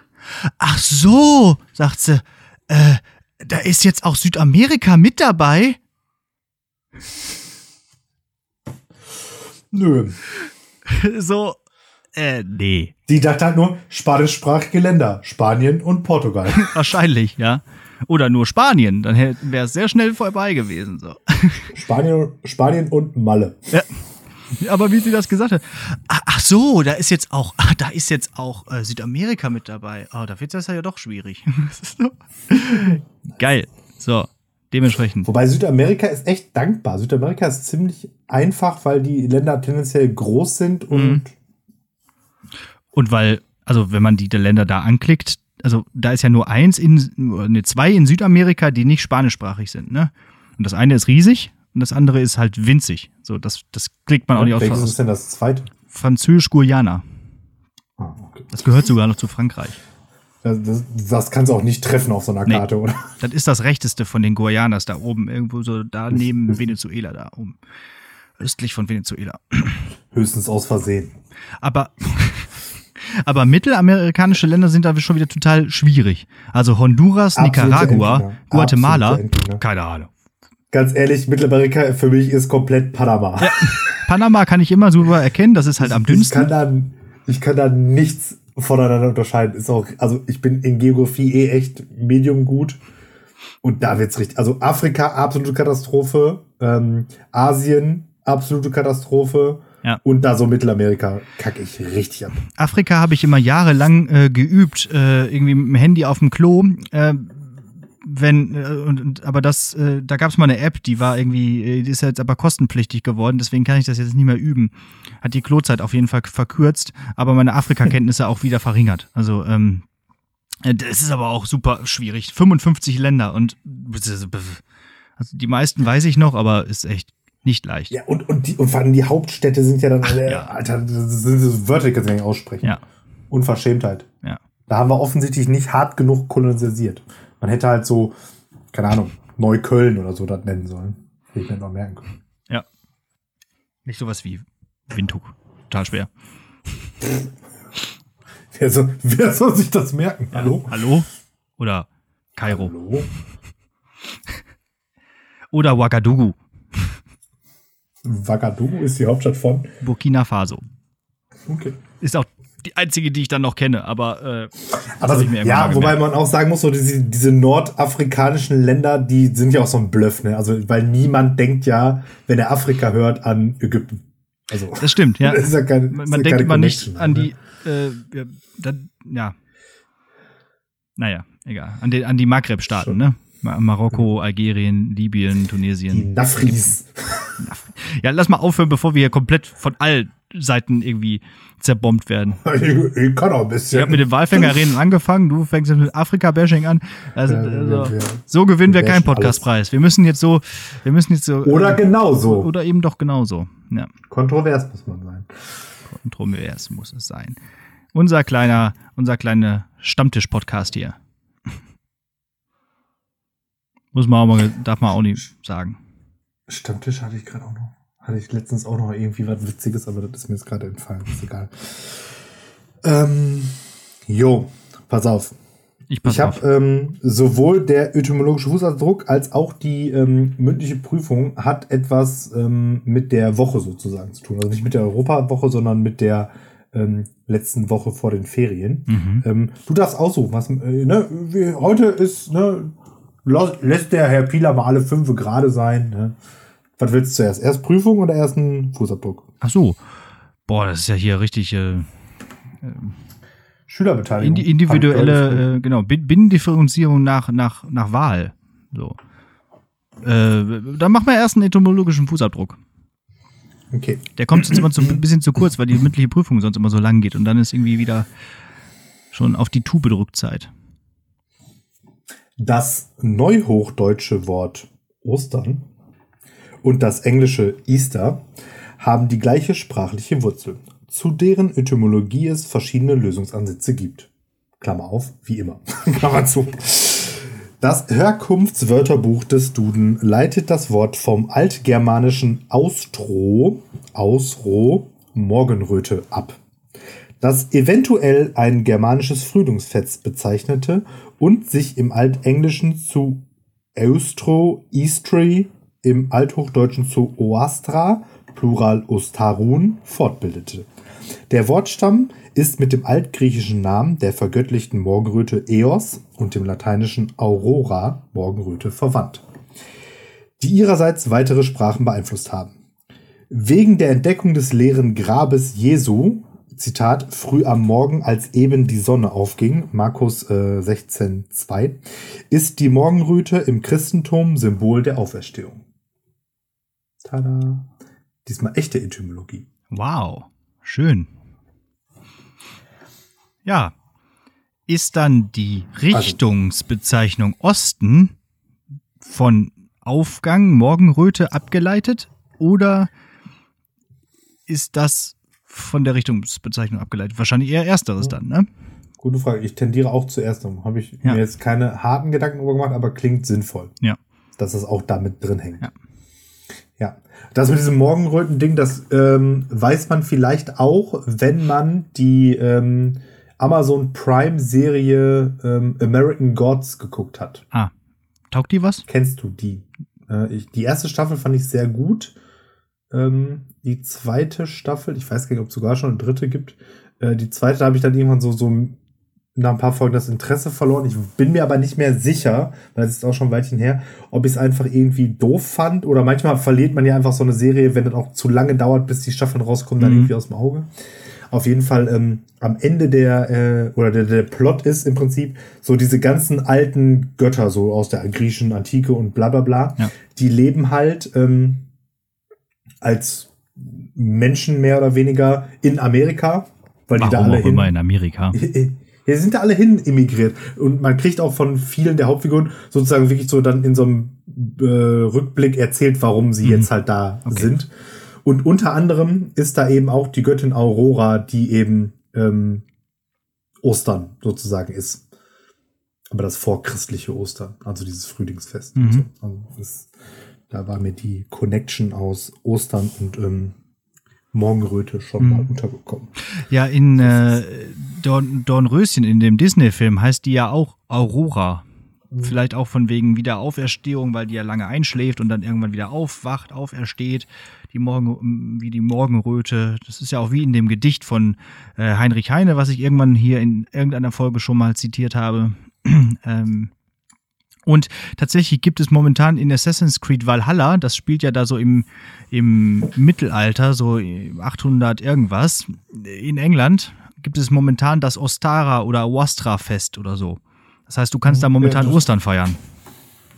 Ach so, sagt sie. Äh, da ist jetzt auch Südamerika mit dabei? Nö. So, äh, nee. Die dachte halt nur spanischsprachige Länder. Spanien und Portugal. Wahrscheinlich, ja. Oder nur Spanien. Dann wäre es sehr schnell vorbei gewesen. So. Spanien, Spanien und Malle. Ja. Aber wie sie das gesagt hat. Ach, ach so, da ist jetzt auch, ah, da ist jetzt auch äh, Südamerika mit dabei. Oh, da wird das ja doch schwierig. Geil. So, dementsprechend. Wobei Südamerika ist echt dankbar. Südamerika ist ziemlich einfach, weil die Länder tendenziell groß sind und. Mhm. Und weil, also wenn man die Länder da anklickt, also da ist ja nur eins in, ne, zwei in Südamerika, die nicht spanischsprachig sind, ne? Und das eine ist riesig und das andere ist halt winzig. So, das, das klickt man auch nicht aus. Welches ist denn das zweite? Französisch-Guyana. Ah, okay. Das gehört sogar noch zu Frankreich. Das, das, das kannst du auch nicht treffen auf so einer Karte, nee, oder? Das ist das rechteste von den Guyanas da oben, irgendwo so da neben Venezuela da oben. Östlich von Venezuela. Höchstens aus Versehen. Aber, aber mittelamerikanische Länder sind da schon wieder total schwierig. Also Honduras, Absolute Nicaragua, Endgegner. Guatemala, keine Ahnung ganz ehrlich, Mittelamerika für mich ist komplett Panama. Ja, Panama kann ich immer super erkennen, das ist halt am dünnsten. Ich kann da, ich kann da nichts voneinander unterscheiden. Ist auch, also ich bin in Geografie eh echt medium gut. Und da wird's richtig. Also Afrika, absolute Katastrophe. Ähm, Asien, absolute Katastrophe. Ja. Und da so Mittelamerika kacke ich richtig ab. Afrika habe ich immer jahrelang äh, geübt, äh, irgendwie mit dem Handy auf dem Klo. Äh, wenn, äh, und, aber das, äh, da gab es mal eine App, die war irgendwie, äh, die ist jetzt aber kostenpflichtig geworden, deswegen kann ich das jetzt nicht mehr üben. Hat die Klozeit auf jeden Fall verkürzt, aber meine Afrika-Kenntnisse auch wieder verringert. Also, ähm, das ist aber auch super schwierig. 55 Länder und also die meisten weiß ich noch, aber ist echt nicht leicht. Ja, und, und, die, und vor allem die Hauptstädte sind ja dann alle, ja. Alter, das sind so Wörter, kannst du nicht aussprechen. Ja. Unverschämtheit. Ja. Da haben wir offensichtlich nicht hart genug kolonisiert. Man hätte halt so, keine Ahnung, Neukölln oder so das nennen sollen. Hätte ich mir noch merken können. Ja. Nicht sowas wie Windhoek. Total schwer. wer, soll, wer soll sich das merken? Ja, hallo? Hallo? Oder Kairo. Hallo? Oder Ouagadougou. Ouagadougou ist die Hauptstadt von Burkina Faso. Okay. Ist auch die einzige, die ich dann noch kenne, aber äh, aber ja, wobei man auch sagen muss, so diese, diese nordafrikanischen Länder, die sind ja auch so ein Bluff, ne? Also weil niemand denkt ja, wenn er Afrika hört, an Ägypten. Also das stimmt, ja. Das ja keine, man, man denkt immer nicht an die, äh, ja, dann, ja, naja, egal, an, den, an die Maghreb-Staaten, ne? Marokko, Algerien, Libyen, Tunesien. Die Nafris. Ja, lass mal aufhören, bevor wir hier komplett von allen Seiten irgendwie zerbombt werden. Ich, ich kann auch ein bisschen. Ich habe mit den Walfängerreden angefangen, du fängst mit Afrika-Bashing an. Also, ja, also wir, so gewinnen wir, wir keinen Podcastpreis. Wir müssen jetzt so, wir müssen jetzt so. Oder äh, genauso. Oder eben doch genauso. Ja. Kontrovers muss man sein. Kontrovers muss es sein. Unser kleiner, unser kleiner Stammtisch-Podcast hier. muss man auch mal, darf man auch nicht sagen. Stammtisch hatte ich gerade auch noch. Hatte ich letztens auch noch irgendwie was Witziges, aber das ist mir jetzt gerade entfallen. Ist egal. Ähm, jo, pass auf. Ich, ich habe ähm, sowohl der etymologische Fußabdruck als auch die ähm, mündliche Prüfung hat etwas ähm, mit der Woche sozusagen zu tun. Also nicht mit der Europawoche, sondern mit der ähm, letzten Woche vor den Ferien. Mhm. Ähm, du darfst aussuchen, was äh, ne, heute ist, ne, lässt der Herr Pieler mal alle fünf gerade sein. Ne? Was willst du zuerst? Erst Prüfung oder erst einen Fußabdruck? Ach so. Boah, das ist ja hier richtig. Äh, äh Schülerbeteiligung. Indi individuelle, äh, genau, Binnendifferenzierung nach, nach, nach Wahl. So. Äh, dann machen wir erst einen etymologischen Fußabdruck. Okay. Der kommt jetzt immer so ein bisschen zu kurz, weil die mündliche Prüfung sonst immer so lang geht und dann ist irgendwie wieder schon auf die Tube Zeit. Das neuhochdeutsche Wort Ostern und das englische Easter haben die gleiche sprachliche Wurzel, zu deren Etymologie es verschiedene Lösungsansätze gibt. Klammer auf, wie immer. Klammer zu. Das Herkunftswörterbuch des Duden leitet das Wort vom altgermanischen Austro, Ausro, Morgenröte ab, das eventuell ein germanisches Frühlingsfest bezeichnete und sich im Altenglischen zu Eustro, Eastry im Althochdeutschen zu Oastra, Plural Ostarun, fortbildete. Der Wortstamm ist mit dem altgriechischen Namen der vergöttlichten Morgenröte Eos und dem lateinischen Aurora Morgenröte verwandt, die ihrerseits weitere Sprachen beeinflusst haben. Wegen der Entdeckung des leeren Grabes Jesu, Zitat, früh am Morgen, als eben die Sonne aufging, Markus äh, 16,2, ist die Morgenröte im Christentum Symbol der Auferstehung. Tada. Diesmal echte Etymologie. Wow, schön. Ja. Ist dann die also Richtungsbezeichnung Osten von Aufgang, Morgenröte abgeleitet oder ist das von der Richtungsbezeichnung abgeleitet? Wahrscheinlich eher ersteres dann, ne? Gute Frage. Ich tendiere auch zu ersterem. Habe ich ja. mir jetzt keine harten Gedanken darüber gemacht, aber klingt sinnvoll. Ja. Dass das auch damit drin hängt. Ja. Ja. Das mit diesem Morgenröten-Ding, das ähm, weiß man vielleicht auch, wenn man die ähm, Amazon Prime-Serie ähm, American Gods geguckt hat. Ah. Taugt die was? Kennst du die? Äh, ich, die erste Staffel fand ich sehr gut. Ähm, die zweite Staffel, ich weiß gar nicht, ob es sogar schon eine dritte gibt. Äh, die zweite habe ich dann irgendwann so, so nach ein paar Folgen das Interesse verloren. Ich bin mir aber nicht mehr sicher, weil es ist auch schon ein Weilchen her, ob ich es einfach irgendwie doof fand oder manchmal verliert man ja einfach so eine Serie, wenn das auch zu lange dauert, bis die Staffeln rauskommen, dann mhm. irgendwie aus dem Auge. Auf jeden Fall ähm, am Ende der äh, oder der, der Plot ist im Prinzip so diese ganzen alten Götter so aus der griechischen Antike und bla bla bla, ja. die leben halt ähm, als Menschen mehr oder weniger in Amerika, weil Warum die da alle auch hin, immer in Amerika. Hier sind da alle hin immigriert. Und man kriegt auch von vielen der Hauptfiguren sozusagen wirklich so dann in so einem äh, Rückblick erzählt, warum sie mhm. jetzt halt da okay. sind. Und unter anderem ist da eben auch die Göttin Aurora, die eben ähm, Ostern sozusagen ist. Aber das vorchristliche Ostern, also dieses Frühlingsfest. Mhm. So. Also das, da war mir die Connection aus Ostern und ähm, Morgenröte schon mhm. mal untergekommen. Ja, in äh, Dorn, Dornröschen, in dem Disney-Film, heißt die ja auch Aurora. Mhm. Vielleicht auch von wegen Wiederauferstehung, weil die ja lange einschläft und dann irgendwann wieder aufwacht, aufersteht, die Morgen, wie die Morgenröte. Das ist ja auch wie in dem Gedicht von äh, Heinrich Heine, was ich irgendwann hier in irgendeiner Folge schon mal zitiert habe. ähm, und tatsächlich gibt es momentan in Assassin's Creed Valhalla, das spielt ja da so im, im Mittelalter, so 800 irgendwas, in England gibt es momentan das Ostara oder Wastra-Fest oder so. Das heißt, du kannst da momentan ja, Ostern feiern.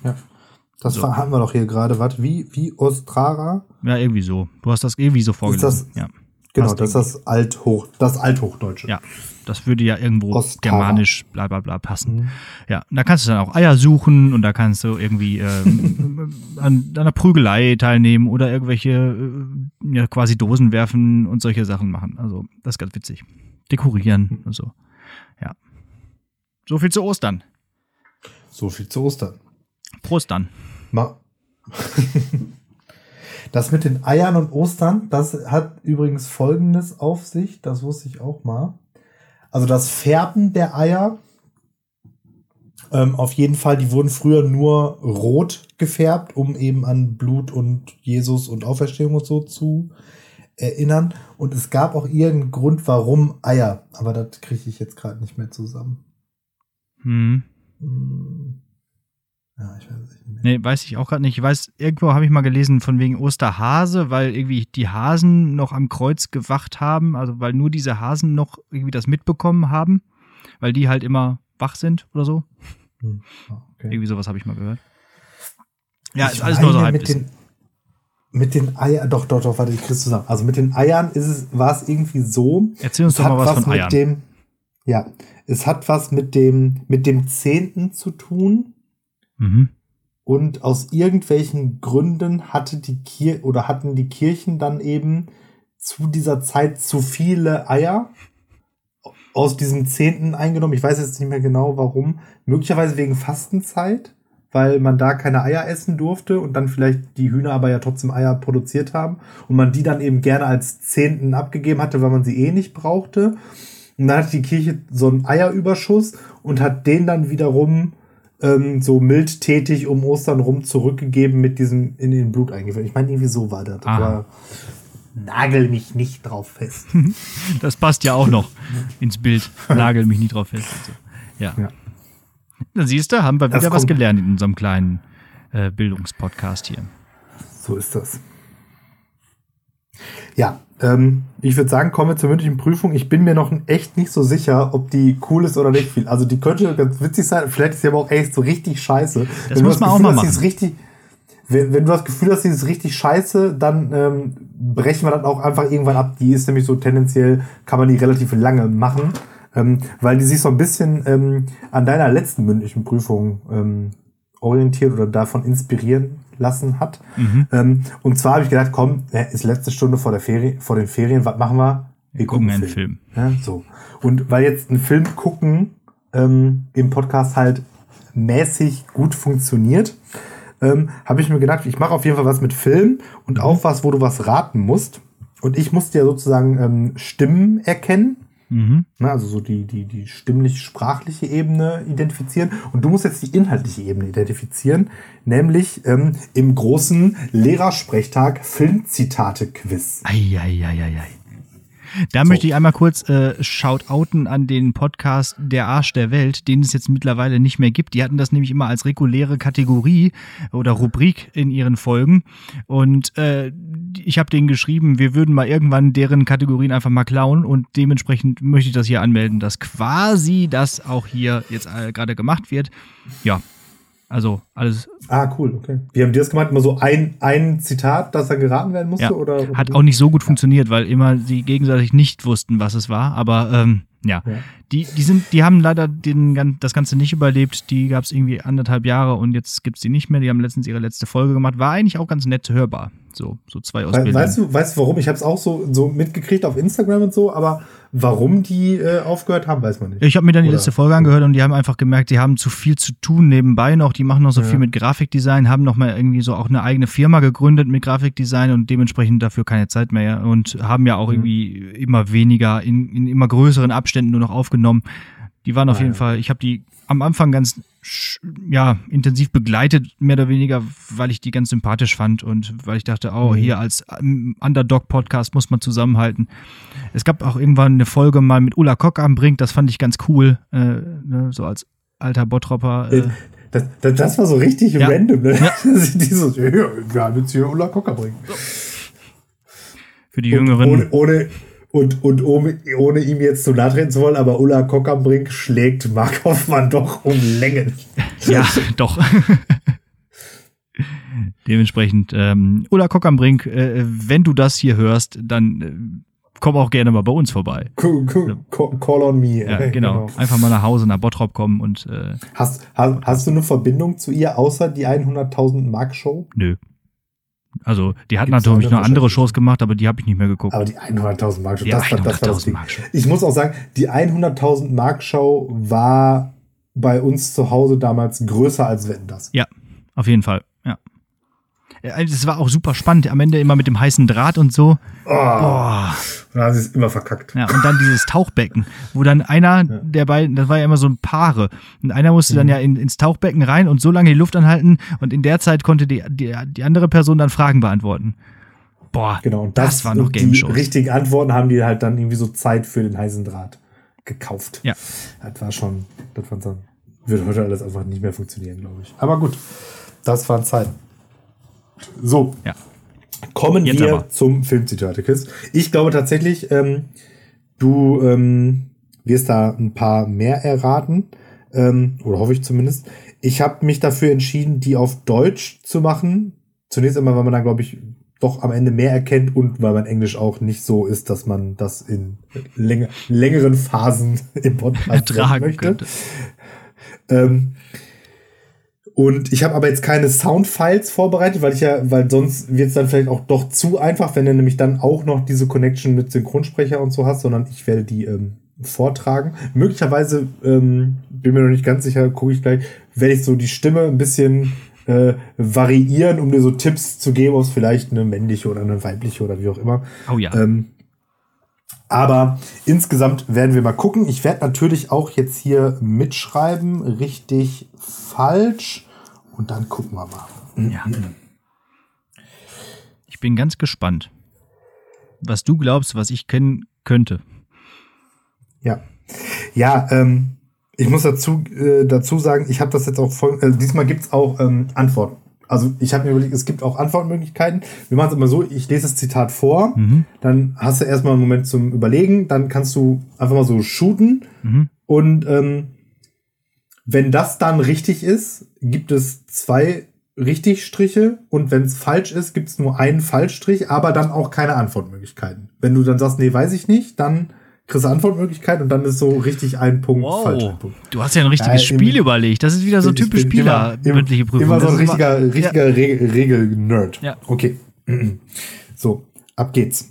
Ja. Das so. hatten wir doch hier gerade. Was? Wie, wie Ostrara? Ja, irgendwie so. Du hast das irgendwie so vorgelesen. Das, ja. Genau, das ist das Althoch, das Althochdeutsche. Ja, das würde ja irgendwo Ostara. germanisch bla bla bla passen. Mhm. Ja, da kannst du dann auch Eier suchen und da kannst du irgendwie ähm, an, an einer Prügelei teilnehmen oder irgendwelche äh, ja, quasi Dosen werfen und solche Sachen machen. Also, das ist ganz witzig. Dekorieren mhm. und so. Ja. So viel zu Ostern. So viel zu Ostern. Prost dann. Ma Das mit den Eiern und Ostern, das hat übrigens Folgendes auf sich, das wusste ich auch mal. Also das Färben der Eier, ähm, auf jeden Fall, die wurden früher nur rot gefärbt, um eben an Blut und Jesus und Auferstehung und so zu erinnern. Und es gab auch irgendeinen Grund, warum Eier. Aber das kriege ich jetzt gerade nicht mehr zusammen. Hm. hm. Ja, ich weiß es nicht. Nee, weiß ich auch gerade nicht. Ich weiß, irgendwo habe ich mal gelesen von wegen Osterhase, weil irgendwie die Hasen noch am Kreuz gewacht haben, also weil nur diese Hasen noch irgendwie das mitbekommen haben, weil die halt immer wach sind oder so. Hm. Oh, okay. Irgendwie sowas habe ich mal gehört. Ja, ich ist alles nur so halb. Mit den, mit den Eiern, doch, doch, doch, warte, ich krieg's zusammen. Also mit den Eiern ist es, war es irgendwie so. Erzähl uns doch mal was, was von Eiern. Dem, ja, es hat was mit dem, mit dem Zehnten zu tun Mhm. Und aus irgendwelchen Gründen hatte die Kir oder hatten die Kirchen dann eben zu dieser Zeit zu viele Eier aus diesem Zehnten eingenommen. Ich weiß jetzt nicht mehr genau warum. Möglicherweise wegen Fastenzeit, weil man da keine Eier essen durfte und dann vielleicht die Hühner aber ja trotzdem Eier produziert haben und man die dann eben gerne als Zehnten abgegeben hatte, weil man sie eh nicht brauchte. Und dann hat die Kirche so einen Eierüberschuss und hat den dann wiederum ähm, so mildtätig um Ostern rum zurückgegeben mit diesem in den Blut eingefüllt. Ich meine, irgendwie so war das. Aha. Aber nagel mich nicht drauf fest. das passt ja auch noch ins Bild. Nagel mich nicht drauf fest. So. Ja. ja. Dann siehst du, haben wir wieder was gelernt in unserem kleinen äh, Bildungspodcast hier. So ist das. Ja, ähm, ich würde sagen, kommen wir zur mündlichen Prüfung. Ich bin mir noch echt nicht so sicher, ob die cool ist oder nicht. Also die könnte ganz witzig sein, vielleicht ist sie aber auch echt so richtig scheiße. Das wenn muss man Gefühl, auch mal machen. Richtig, wenn, wenn, du das Gefühl hast, die ist richtig scheiße, dann ähm, brechen wir das auch einfach irgendwann ab. Die ist nämlich so tendenziell, kann man die relativ lange machen, ähm, weil die sich so ein bisschen ähm, an deiner letzten mündlichen Prüfung ähm, orientiert oder davon inspirieren lassen hat. Mhm. Ähm, und zwar habe ich gedacht, komm, ist letzte Stunde vor, der Ferien, vor den Ferien, was machen wir? Wir, wir gucken einen Film. Film. Ja, so. Und weil jetzt ein Film gucken ähm, im Podcast halt mäßig gut funktioniert, ähm, habe ich mir gedacht, ich mache auf jeden Fall was mit Film und auch was, wo du was raten musst. Und ich musste ja sozusagen ähm, Stimmen erkennen. Mhm. Na, also so die, die, die stimmlich-sprachliche Ebene identifizieren. Und du musst jetzt die inhaltliche Ebene identifizieren, nämlich ähm, im großen Lehrersprechtag Filmzitate-Quiz. Eieieiei. Da so. möchte ich einmal kurz äh, shoutouten an den Podcast Der Arsch der Welt, den es jetzt mittlerweile nicht mehr gibt. Die hatten das nämlich immer als reguläre Kategorie oder Rubrik in ihren Folgen. Und äh, ich habe denen geschrieben, wir würden mal irgendwann deren Kategorien einfach mal klauen und dementsprechend möchte ich das hier anmelden, dass quasi das auch hier jetzt äh, gerade gemacht wird. Ja, also alles. Ah, cool, okay. Wie haben die das gemacht? Immer so ein, ein Zitat, das dann geraten werden musste? Ja. Oder, Hat auch nicht so gut funktioniert, weil immer sie gegenseitig nicht wussten, was es war. Aber ähm, ja. ja. Die, die, sind, die haben leider den, das Ganze nicht überlebt. Die gab es irgendwie anderthalb Jahre und jetzt gibt es die nicht mehr. Die haben letztens ihre letzte Folge gemacht. War eigentlich auch ganz nett hörbar. So, so zwei Ausbildungen. Weißt du, weißt du warum? Ich habe es auch so, so mitgekriegt auf Instagram und so, aber warum die äh, aufgehört haben, weiß man nicht. Ich habe mir dann die Oder? letzte Folge angehört und die haben einfach gemerkt, die haben zu viel zu tun nebenbei noch. Die machen noch so ja. Viel mit Grafikdesign, haben noch mal irgendwie so auch eine eigene Firma gegründet mit Grafikdesign und dementsprechend dafür keine Zeit mehr und haben ja auch mhm. irgendwie immer weniger in, in immer größeren Abständen nur noch aufgenommen. Die waren auf jeden. Fall, ich habe die am Anfang ganz ja, intensiv begleitet, mehr oder weniger, weil ich die ganz sympathisch fand und weil ich dachte, oh, mhm. hier als ähm, Underdog-Podcast muss man zusammenhalten. Es gab auch irgendwann eine Folge mal mit Ulla Kock am Brink, das fand ich ganz cool, äh, ne, so als alter Bottropper. Äh. Das, das, das, war so richtig ja. random, ne? Ja. die so, wir haben jetzt hier Ulla Kock am Brink. Für die Jüngeren. Ohne, ohne, und, und ohne, ohne ihm jetzt zu nahe treten zu wollen, aber Ulla Kockernbrink schlägt Mark Hoffmann doch um Längen. Ja, doch. Dementsprechend, ähm, Ulla Kockernbrink, äh, wenn du das hier hörst, dann äh, komm auch gerne mal bei uns vorbei. Call, call on me. Ja, genau. genau. Einfach mal nach Hause nach Bottrop kommen und. Äh, hast, hast, hast du eine Verbindung zu ihr außer die 100.000 Mark Show? Nö. Also, die hat natürlich noch andere Shows gemacht, aber die habe ich nicht mehr geguckt. Aber die 100.000 Mark Show, das, 100 das war das Ding. Ich muss auch sagen, die 100.000 Mark Show war bei uns zu Hause damals größer als Wetten das. Ja, auf jeden Fall. Es war auch super spannend, am Ende immer mit dem heißen Draht und so. Oh. oh. Und dann haben sie es immer verkackt. Ja, und dann dieses Tauchbecken, wo dann einer ja. der beiden, das war ja immer so ein Paare, und einer musste mhm. dann ja in, ins Tauchbecken rein und so lange die Luft anhalten und in der Zeit konnte die, die, die andere Person dann Fragen beantworten. Boah, genau, und das, das war noch Game Show. Die richtigen Antworten haben die halt dann irgendwie so Zeit für den heißen Draht gekauft. Ja. Das war schon, das war so, würde heute alles einfach nicht mehr funktionieren, glaube ich. Aber gut, das waren Zeiten. So. Ja. Kommen Jetzt wir aber. zum Filmzitate-Quiz. Ich glaube tatsächlich, ähm, du ähm, wirst da ein paar mehr erraten. Ähm, oder hoffe ich zumindest. Ich habe mich dafür entschieden, die auf Deutsch zu machen. Zunächst einmal, weil man dann, glaube ich, doch am Ende mehr erkennt und weil mein Englisch auch nicht so ist, dass man das in läng längeren Phasen im Podcast ertragen möchte. Ähm, und ich habe aber jetzt keine Soundfiles vorbereitet, weil ich ja, weil sonst wird es dann vielleicht auch doch zu einfach, wenn du nämlich dann auch noch diese Connection mit Synchronsprecher und so hast, sondern ich werde die ähm, vortragen. Möglicherweise, ähm, bin mir noch nicht ganz sicher, gucke ich gleich, werde ich so die Stimme ein bisschen äh, variieren, um dir so Tipps zu geben, ob es vielleicht eine männliche oder eine weibliche oder wie auch immer. Oh ja. Ähm, aber insgesamt werden wir mal gucken. Ich werde natürlich auch jetzt hier mitschreiben, richtig, falsch. Und dann gucken wir mal. Ja. Ich bin ganz gespannt, was du glaubst, was ich kennen könnte. Ja. Ja, ähm, ich muss dazu, äh, dazu sagen, ich habe das jetzt auch voll, äh, diesmal gibt es auch ähm, Antworten. also ich habe mir überlegt, es gibt auch Antwortmöglichkeiten. Wir machen es immer so, ich lese das Zitat vor, mhm. dann hast du erstmal einen Moment zum Überlegen, dann kannst du einfach mal so shooten mhm. und ähm, wenn das dann richtig ist, gibt es zwei Richtigstriche und wenn es falsch ist, gibt es nur einen Fallstrich, aber dann auch keine Antwortmöglichkeiten. Wenn du dann sagst, nee, weiß ich nicht, dann kriegst du Antwortmöglichkeit und dann ist so richtig ein Punkt wow. falsch. Ein Punkt. Du hast ja ein richtiges ja, Spiel im, überlegt. Das ist wieder so typisch Spieler, mündliche Prüfung. Immer so ein richtiger, immer, richtiger ja. Regel-Nerd. Ja. Okay. So, ab geht's.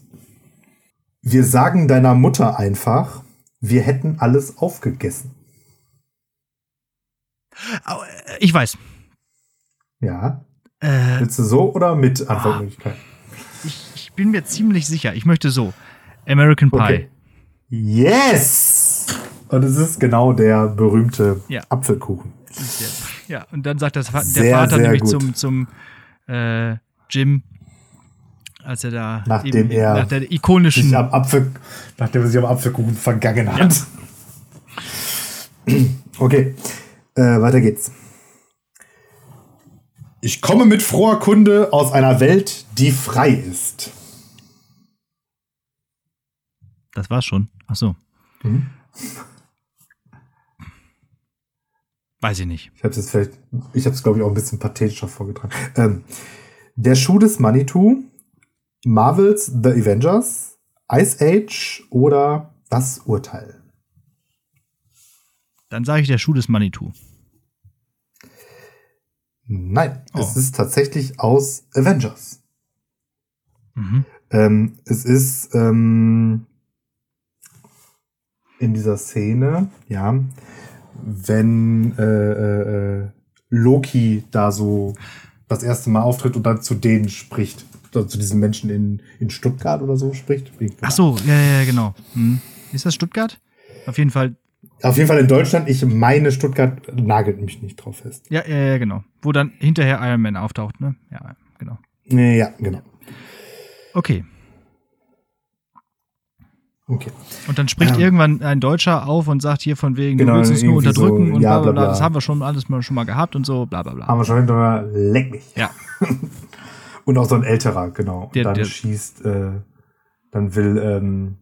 Wir sagen deiner Mutter einfach, wir hätten alles aufgegessen. Ich weiß. Ja. Äh, Willst du so oder mit Antwortmöglichkeit? Ich, ich, bin mir ziemlich sicher. Ich möchte so. American Pie. Okay. Yes! Und es ist genau der berühmte ja. Apfelkuchen. Ja, und dann sagt das, der sehr, Vater nämlich gut. zum, zum äh, Jim, als er da nachdem er nach der ikonischen sich am Apfel, nachdem er sich am Apfelkuchen vergangen hat. Ja. Okay, äh, weiter geht's. Ich komme mit froher Kunde aus einer Welt, die frei ist. Das war's schon. Ach so. Mhm. Weiß ich nicht. Ich habe es vielleicht, ich habe es glaube ich auch ein bisschen pathetischer vorgetragen. Ähm, der Schuh des Manitou, Marvels The Avengers, Ice Age oder das Urteil. Dann sage ich der Schuh des Manitou. Nein, oh. es ist tatsächlich aus Avengers. Mhm. Ähm, es ist ähm, in dieser Szene, ja, wenn äh, äh, äh, Loki da so das erste Mal auftritt und dann zu denen spricht. Also zu diesen Menschen in, in Stuttgart oder so spricht. Ach so, ja, ja, genau. Hm. Ist das Stuttgart? Auf jeden Fall. Auf jeden Fall in Deutschland. Ich meine, Stuttgart nagelt mich nicht drauf fest. Ja, ja, ja, genau. Wo dann hinterher Iron Man auftaucht, ne? Ja, genau. Ja, genau. Okay. Okay. Und dann spricht ähm, irgendwann ein Deutscher auf und sagt hier von wegen, genau, du willst uns nur unterdrücken so, und ja, bla, bla, bla, Das haben wir schon alles mal, schon mal gehabt und so, bla bla bla. Haben wir schon hinterher, leck mich. Ja. und auch so ein älterer, genau. Der, dann der, schießt, äh, dann will ähm,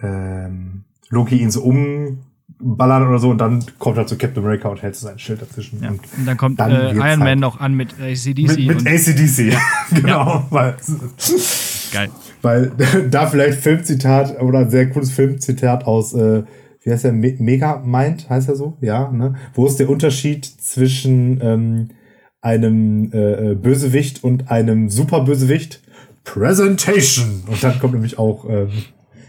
ähm, Loki ihn so umballern oder so und dann kommt er zu Captain America und hält sein Schild dazwischen. Ja. Und, und, dann kommt dann äh, Iron halt Man noch an mit ACDC. Mit, mit ACDC, genau. Weil, Geil. Weil da vielleicht Filmzitat oder ein sehr cooles Filmzitat aus, äh, wie heißt der, Me Megamind, heißt er so? Ja, ne? Wo ist der Unterschied zwischen ähm, einem äh, äh Bösewicht und einem Superbösewicht? Presentation! Und dann kommt nämlich auch ähm,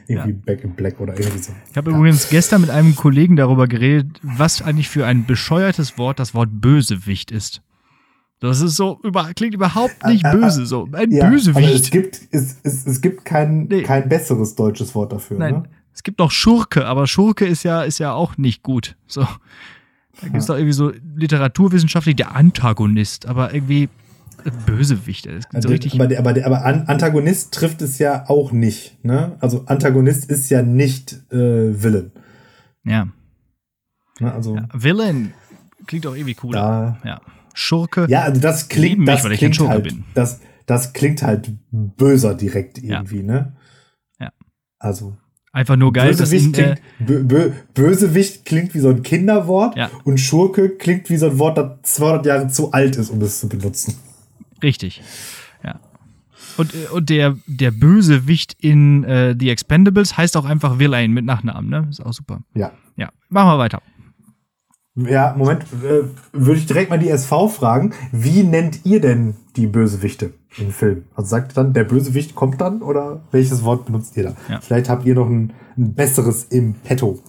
irgendwie ja. Back in Black oder irgendwie so. Ich habe ja. übrigens gestern mit einem Kollegen darüber geredet, was eigentlich für ein bescheuertes Wort das Wort Bösewicht ist. Das ist so, über, klingt überhaupt nicht böse, so. Ein ja, Bösewicht. es gibt, es, es, es gibt kein, nee. kein besseres deutsches Wort dafür. Nein, ne? es gibt noch Schurke, aber Schurke ist ja, ist ja auch nicht gut. So. Da gibt es doch irgendwie so literaturwissenschaftlich der Antagonist, aber irgendwie Bösewicht. So aber, der, aber, der, aber Antagonist trifft es ja auch nicht. Ne? Also Antagonist ist ja nicht äh, Villain. Ja. Ne, also, ja, Villain klingt auch irgendwie cooler. Da, ja. Schurke. Ja, also das klingt, mich, das klingt halt, bin. Das, das klingt halt böser direkt irgendwie, ja. ne? Ja. Also. Einfach nur geil. Bösewicht, äh, klingt, bö, Bösewicht klingt wie so ein Kinderwort ja. und Schurke klingt wie so ein Wort, das 200 Jahre zu alt ist, um es zu benutzen. Richtig. Ja. Und, äh, und der, der Bösewicht in äh, The Expendables heißt auch einfach Villain mit Nachnamen, ne? Ist auch super. Ja. Ja. Machen wir weiter. Ja, Moment, äh, würde ich direkt mal die SV fragen. Wie nennt ihr denn die Bösewichte im Film? Also sagt ihr dann, der Bösewicht kommt dann oder welches Wort benutzt ihr da? Ja. Vielleicht habt ihr noch ein, ein besseres im Petto.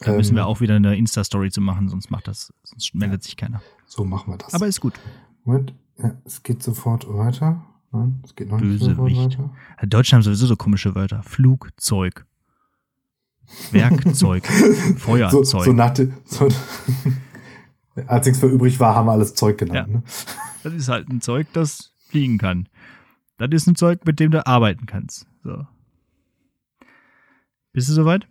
Da müssen wir ähm, auch wieder eine Insta-Story zu machen, sonst macht das, sonst meldet sich keiner. So machen wir das. Aber ist gut. Moment, ja, es geht sofort weiter. Nein, es geht noch Bösewicht. nicht weiter. Deutschland haben sowieso so komische Wörter. Flugzeug. Werkzeug, Feuerzeug. So, so nach so, als nichts mehr übrig war, haben wir alles Zeug genannt. Ja. Ne? Das ist halt ein Zeug, das fliegen kann. Das ist ein Zeug, mit dem du arbeiten kannst. So. Bist du soweit?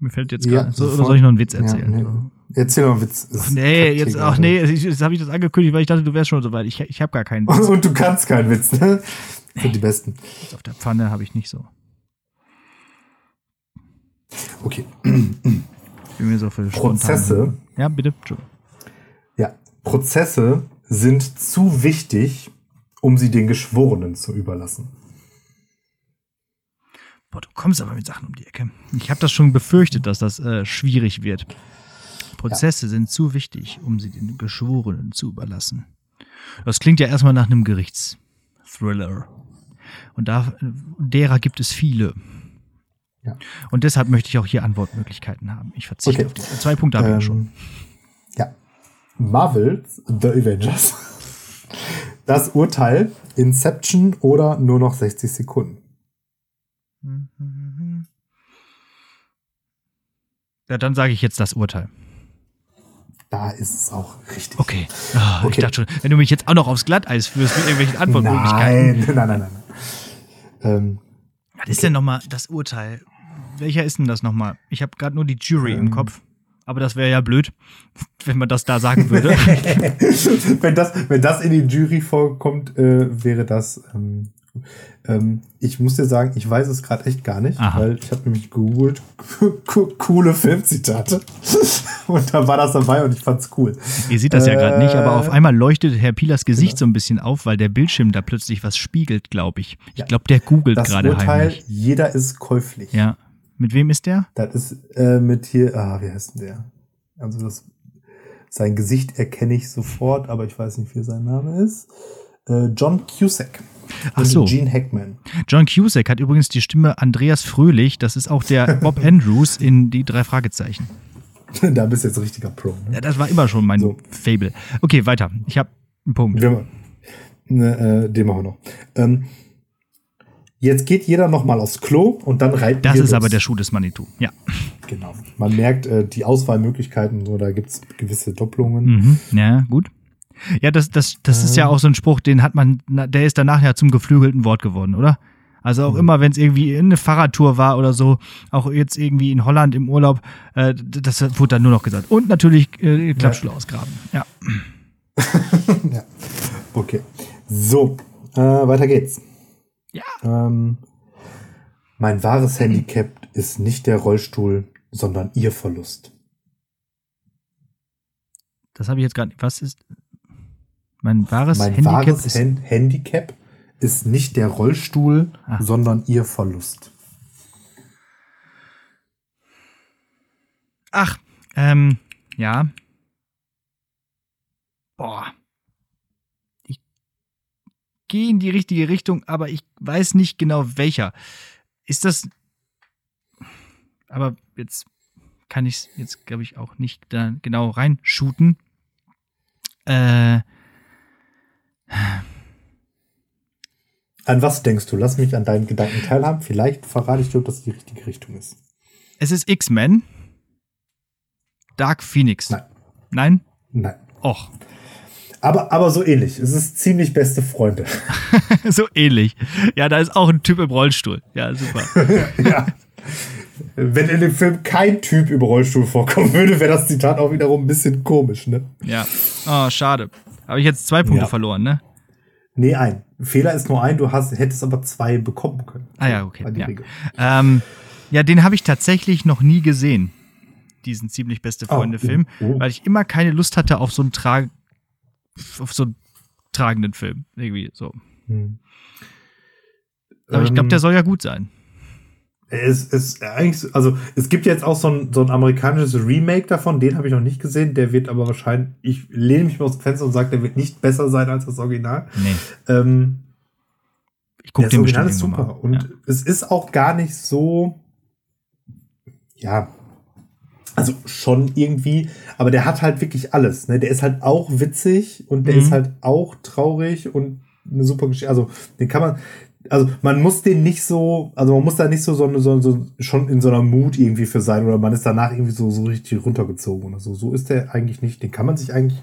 Mir fällt jetzt gerade. Ja, so, oder soll ich noch einen Witz erzählen? Ja, nee. Erzähl noch einen Witz. Ach, nee, jetzt, ach nee, jetzt habe ich das angekündigt, weil ich dachte, du wärst schon so weit. Ich, ich habe gar keinen Witz. Und du kannst keinen Witz, ne? Das sind die besten. Auf der Pfanne habe ich nicht so. Okay. Ich bin mir so für Prozesse. Ja, bitte. Ja, Prozesse sind zu wichtig, um sie den Geschworenen zu überlassen. Boah, du kommst aber mit Sachen um die Ecke. Ich habe das schon befürchtet, dass das äh, schwierig wird. Prozesse ja. sind zu wichtig, um sie den Geschworenen zu überlassen. Das klingt ja erstmal nach einem Gerichtsthriller. Und da, derer gibt es viele. Ja. Und deshalb möchte ich auch hier Antwortmöglichkeiten haben. Ich verzichte okay. auf die zwei Punkte habe ich ähm, schon. Ja. Marvel's The Avengers. Das Urteil Inception oder nur noch 60 Sekunden. Ja, dann sage ich jetzt das Urteil. Da ist es auch richtig. Okay. Oh, okay. Ich dachte schon, wenn du mich jetzt auch noch aufs Glatteis führst mit irgendwelchen Antwortmöglichkeiten. Nein, nein, nein, nein. Ähm, Was okay. ist denn nochmal das Urteil? Welcher ist denn das nochmal? Ich habe gerade nur die Jury ähm, im Kopf. Aber das wäre ja blöd, wenn man das da sagen würde. wenn, das, wenn das in die Jury vorkommt, äh, wäre das ähm, ähm, ich muss dir sagen, ich weiß es gerade echt gar nicht, Aha. weil ich habe nämlich gegoogelt, coole Filmzitate. und da war das dabei und ich fand's cool. Ihr seht das ja gerade nicht, aber auf äh, einmal leuchtet Herr Pielers Gesicht genau. so ein bisschen auf, weil der Bildschirm da plötzlich was spiegelt, glaube ich. Ich glaube, der googelt gerade heimlich. Jeder ist käuflich. Ja. Mit wem ist der? Das ist äh, mit hier, ah, wie heißt denn der? Also das, sein Gesicht erkenne ich sofort, aber ich weiß nicht, wie sein Name ist. Äh, John Cusack. Ach so. Gene Hackman. John Cusack hat übrigens die Stimme Andreas Fröhlich. Das ist auch der Bob Andrews in die drei Fragezeichen. da bist du jetzt richtiger Pro. Ne? Ja, das war immer schon mein so. Fable. Okay, weiter. Ich habe einen Punkt. Wir, ne, äh, den machen wir noch. Ähm, jetzt geht jeder noch mal aufs Klo und dann reitet Das ist aber der Schuh des Manitou. Ja. Genau. Man merkt äh, die Auswahlmöglichkeiten, so, da gibt es gewisse Doppelungen. Mhm. Ja, gut. Ja, das, das, das ist ja auch so ein Spruch, den hat man, der ist danach ja zum geflügelten Wort geworden, oder? Also auch mhm. immer, wenn es irgendwie eine Fahrradtour war oder so, auch jetzt irgendwie in Holland im Urlaub, äh, das wurde dann nur noch gesagt. Und natürlich äh, Klappstuhl ja. ausgraben. Ja. ja. Okay. So, äh, weiter geht's. Ja. Ähm, mein wahres Handicap ist nicht der Rollstuhl, sondern ihr Verlust. Das habe ich jetzt gerade. Was ist mein wahres mein Handicap wahres ist Hand Handicap ist nicht der Rollstuhl, ah. sondern ihr Verlust. Ach, ähm, ja. Boah. Ich gehe in die richtige Richtung, aber ich weiß nicht genau welcher. Ist das. Aber jetzt kann ich es jetzt, glaube ich, auch nicht da genau reinshooten. Äh an was denkst du? Lass mich an deinen Gedanken teilhaben. Vielleicht verrate ich dir, ob das die richtige Richtung ist. Es ist X-Men. Dark Phoenix. Nein. Nein? Nein. Och. Aber, aber so ähnlich. Es ist ziemlich beste Freunde. so ähnlich. Ja, da ist auch ein Typ im Rollstuhl. Ja, super. ja. Wenn in dem Film kein Typ im Rollstuhl vorkommen würde, wäre das Zitat auch wiederum ein bisschen komisch, ne? Ja. Oh, schade. Habe ich jetzt zwei Punkte ja. verloren, ne? Nee, ein. Fehler ist nur ein, du hast, hättest aber zwei bekommen können. Ah ja, okay. Ja. Ähm, ja, den habe ich tatsächlich noch nie gesehen. Diesen ziemlich beste oh, Freunde-Film, oh, oh. weil ich immer keine Lust hatte auf so einen Tra auf so einen tragenden Film. Irgendwie so. Hm. Aber ähm, ich glaube, der soll ja gut sein. Es ist eigentlich, also es gibt jetzt auch so ein, so ein amerikanisches Remake davon, den habe ich noch nicht gesehen. Der wird aber wahrscheinlich, ich lehne mich mal aus dem Fenster und sage, der wird nicht besser sein als das Original. Nee. Ähm, ich gucke den Original ist super. Mal. Und ja. es ist auch gar nicht so, ja, also schon irgendwie, aber der hat halt wirklich alles. Ne? Der ist halt auch witzig und der mhm. ist halt auch traurig und eine super Geschichte. Also den kann man, also man muss den nicht so, also man muss da nicht so, so, so, so schon in so einer Mut irgendwie für sein oder man ist danach irgendwie so, so richtig runtergezogen oder so. So ist der eigentlich nicht. Den kann man sich eigentlich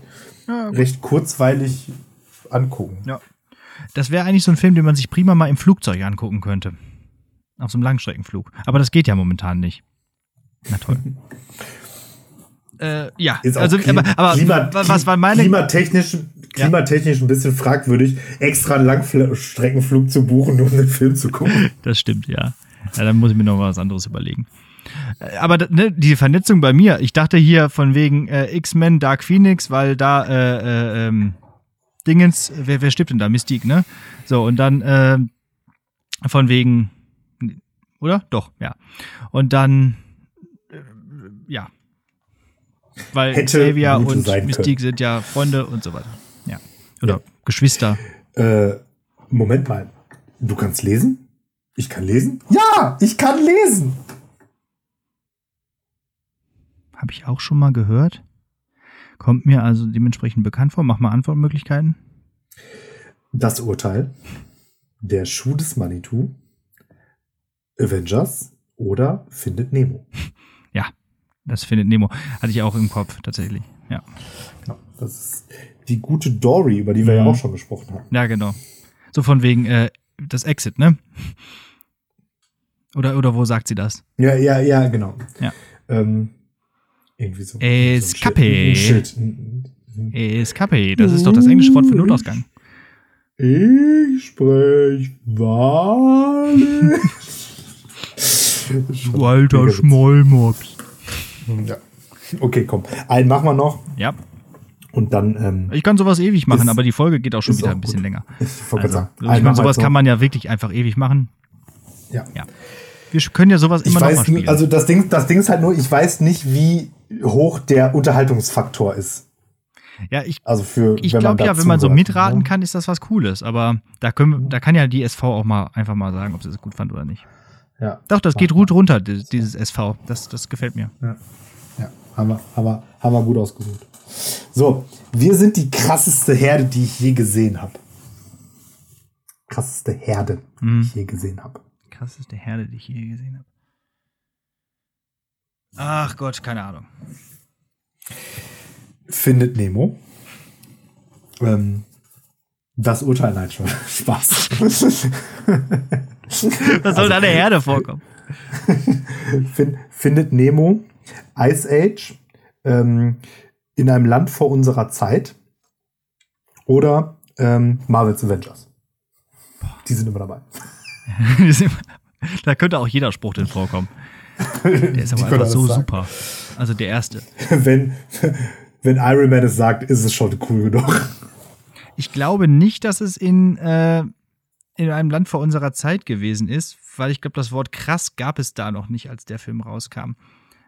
ja, recht kurzweilig angucken. Ja. Das wäre eigentlich so ein Film, den man sich prima mal im Flugzeug angucken könnte. Auf so einem Langstreckenflug. Aber das geht ja momentan nicht. Na toll. äh, ja, also, Klima, aber, aber Klima, was war meine. Klimatechnisch, klimatechnisch ein bisschen fragwürdig, extra einen Langstreckenflug zu buchen, um den Film zu gucken. Das stimmt, ja. Ja, dann muss ich mir noch was anderes überlegen. Äh, Aber ne, die Vernetzung bei mir, ich dachte hier von wegen äh, X-Men Dark Phoenix, weil da äh, äh, ähm, Dingens, wer, wer stirbt denn da? Mystique, ne? So, und dann äh, von wegen, oder? Doch, ja. Und dann, äh, ja. Weil Xavier und Mystique sind ja Freunde und so weiter. Ja. Oder Geschwister. Äh, Moment mal. Du kannst lesen? Ich kann lesen? Ja, ich kann lesen. Habe ich auch schon mal gehört. Kommt mir also dementsprechend bekannt vor. Mach mal Antwortmöglichkeiten. Das Urteil, der Schuh des Manitou, Avengers oder Findet Nemo. Ja, das findet Nemo. Hatte ich auch im Kopf, tatsächlich. Ja, Genau. Das ist die gute Dory, über die wir ja Mhm. auch schon gesprochen haben. ja genau. So von wegen äh, das Exit, ne? Oder, oder wo sagt sie das? Ja, ja, ja, genau. Ja. Ähm, irgendwie so. Escape. So. Escape, das ist doch das englische Wort für Notausgang. Ich sprech wahrlich. Du alter. Schmollmops. Ja. Okay, komm. Einen machen wir noch Ja, und dann. Ähm, ich kann sowas ewig machen, Ist- aber die Folge geht auch schon ist wieder auch ein bisschen gut. länger. ich wollte Also, ich sagen. einen meine, machen wir sowas jetzt kann noch. man ja wirklich einfach ewig machen. Ja. Ja. Wir können ja sowas Ich immer noch mal weiß, spielen. nie- also das Ding, das Ding ist halt nur, ich weiß nicht, wie hoch der Unterhaltungsfaktor ist. ja, ich Also für Ich glaube ja, wenn man so mitraten ne? kann, ist das was Cooles. Aber da, können, da kann ja die SV auch mal einfach mal sagen, ob sie es gut fand oder nicht. Ja. Doch, das geht gut runter, di- dieses SV. Das, das gefällt mir. Ja, ja haben, wir, haben, wir, haben wir gut ausgesucht. So, wir sind die krasseste Herde, die ich je gesehen habe. Krasseste Herde, die Mhm. ich je gesehen habe. Krasseste Herde, die ich je gesehen habe. Ach Gott, keine Ahnung. Findet Nemo. Ähm, das Urteil, nein, schon. Spaß. Was soll da eine Herde vorkommen? fin findet Nemo, Ice Age, ähm, in einem Land vor unserer Zeit oder ähm, Marvel's Avengers. Die sind immer dabei. da könnte auch jeder Spruch drin vorkommen. Der ist aber einfach so super. Also der erste. wenn, wenn Iron Man es sagt, ist es schon cool genug. Ich glaube nicht, dass es in, äh, in einem Land vor unserer Zeit gewesen ist, weil ich glaube, das Wort krass gab es da noch nicht, als der Film rauskam.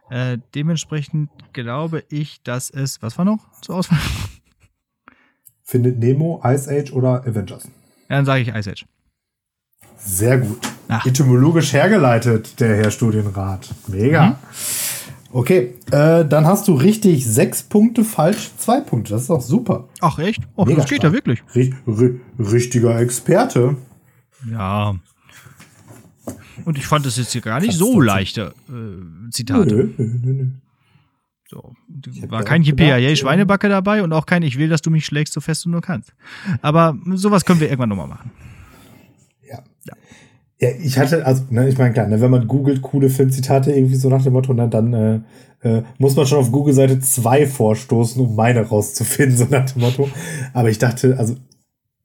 Äh, dementsprechend glaube ich, dass es, was war noch zur Auswahl? Findet Nemo, Ice Age oder Avengers? Ja, dann sage ich Ice Age. Sehr gut. Ach. Etymologisch hergeleitet, der Herr Studienrat. Mega. Mhm. Okay, äh, dann hast du richtig sechs Punkte, falsch zwei Punkte. Das ist doch super. Ach echt? Oh, Mega das geht stark. ja wirklich. Ri ri richtiger Experte. Ja. Und ich fand es jetzt hier gar nicht Fast so 14. leichte äh, Zitate. Nö, nö, nö. So. War kein ja. Schweinerbacke dabei und auch kein Ich will, dass du mich schlägst, so fest du nur kannst. Aber sowas können wir irgendwann nochmal machen. Ja. Ja. Ja, ich hatte, also, ne, ich meine, klar, ne, wenn man googelt, coole Filmzitate, irgendwie so nach dem Motto, ne, dann äh, äh, muss man schon auf Google-Seite 2 vorstoßen, um meine rauszufinden, so nach dem Motto. Aber ich dachte, also,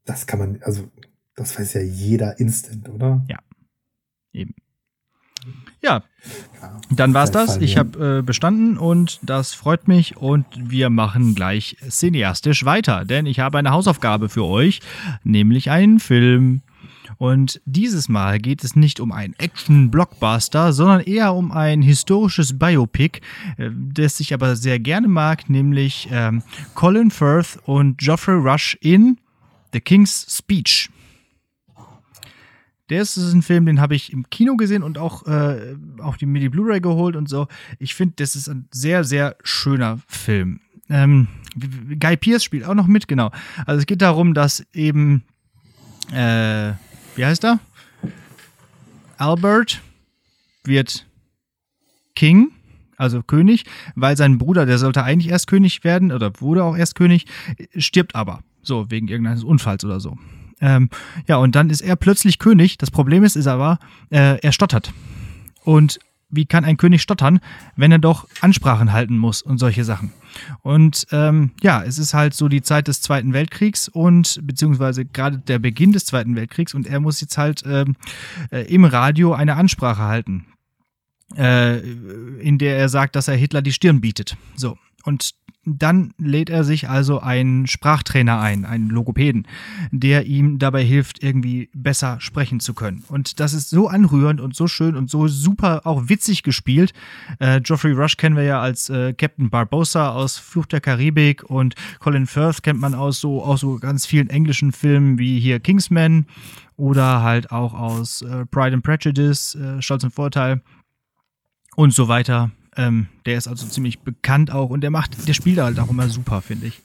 das kann man, also, das weiß ja jeder instant, oder? Eben. Ja, dann war's das. Ich habe äh, bestanden und das freut mich und wir machen gleich cineastisch weiter, denn ich habe eine Hausaufgabe für euch, nämlich einen Film. Und dieses Mal geht es nicht um einen Action-Blockbuster, sondern eher um ein historisches Biopic, äh, das ich aber sehr gerne mag, nämlich ähm, Colin Firth und Geoffrey Rush in The King's Speech. Der ist, ist ein Film, den habe ich im Kino gesehen und auch, äh, auch die, mir die Blu-ray geholt und so. Ich finde, das ist ein sehr, sehr schöner Film. Ähm, Guy Pierce spielt auch noch mit, genau. Also es geht darum, dass eben, äh, wie heißt er? Albert wird King, also König, weil sein Bruder, der sollte eigentlich erst König werden oder wurde auch erst König, stirbt aber. So, wegen irgendeines Unfalls oder so. Ähm, ja, und dann ist er plötzlich König. Das Problem ist, ist aber, äh, er stottert. Und wie kann ein König stottern, wenn er doch Ansprachen halten muss und solche Sachen. Und ähm, ja, es ist halt so die Zeit des Zweiten Weltkriegs und beziehungsweise gerade der Beginn des Zweiten Weltkriegs und er muss jetzt halt ähm, äh, im Radio eine Ansprache halten, äh, in der er sagt, dass er Hitler die Stirn bietet. So. Und dann lädt er sich also einen Sprachtrainer ein, einen Logopäden, der ihm dabei hilft, irgendwie besser sprechen zu können. Und das ist so anrührend und so schön und so super auch witzig gespielt. Äh, Geoffrey Rush kennen wir ja als äh, Captain Barbossa aus Fluch der Karibik und Colin Firth kennt man aus so, aus so ganz vielen englischen Filmen wie hier Kingsman oder halt auch aus äh, Pride and Prejudice, äh, Stolz und Vorteil und so weiter. Ähm, der ist also ziemlich bekannt auch und der macht, der spielt halt auch immer super, finde ich.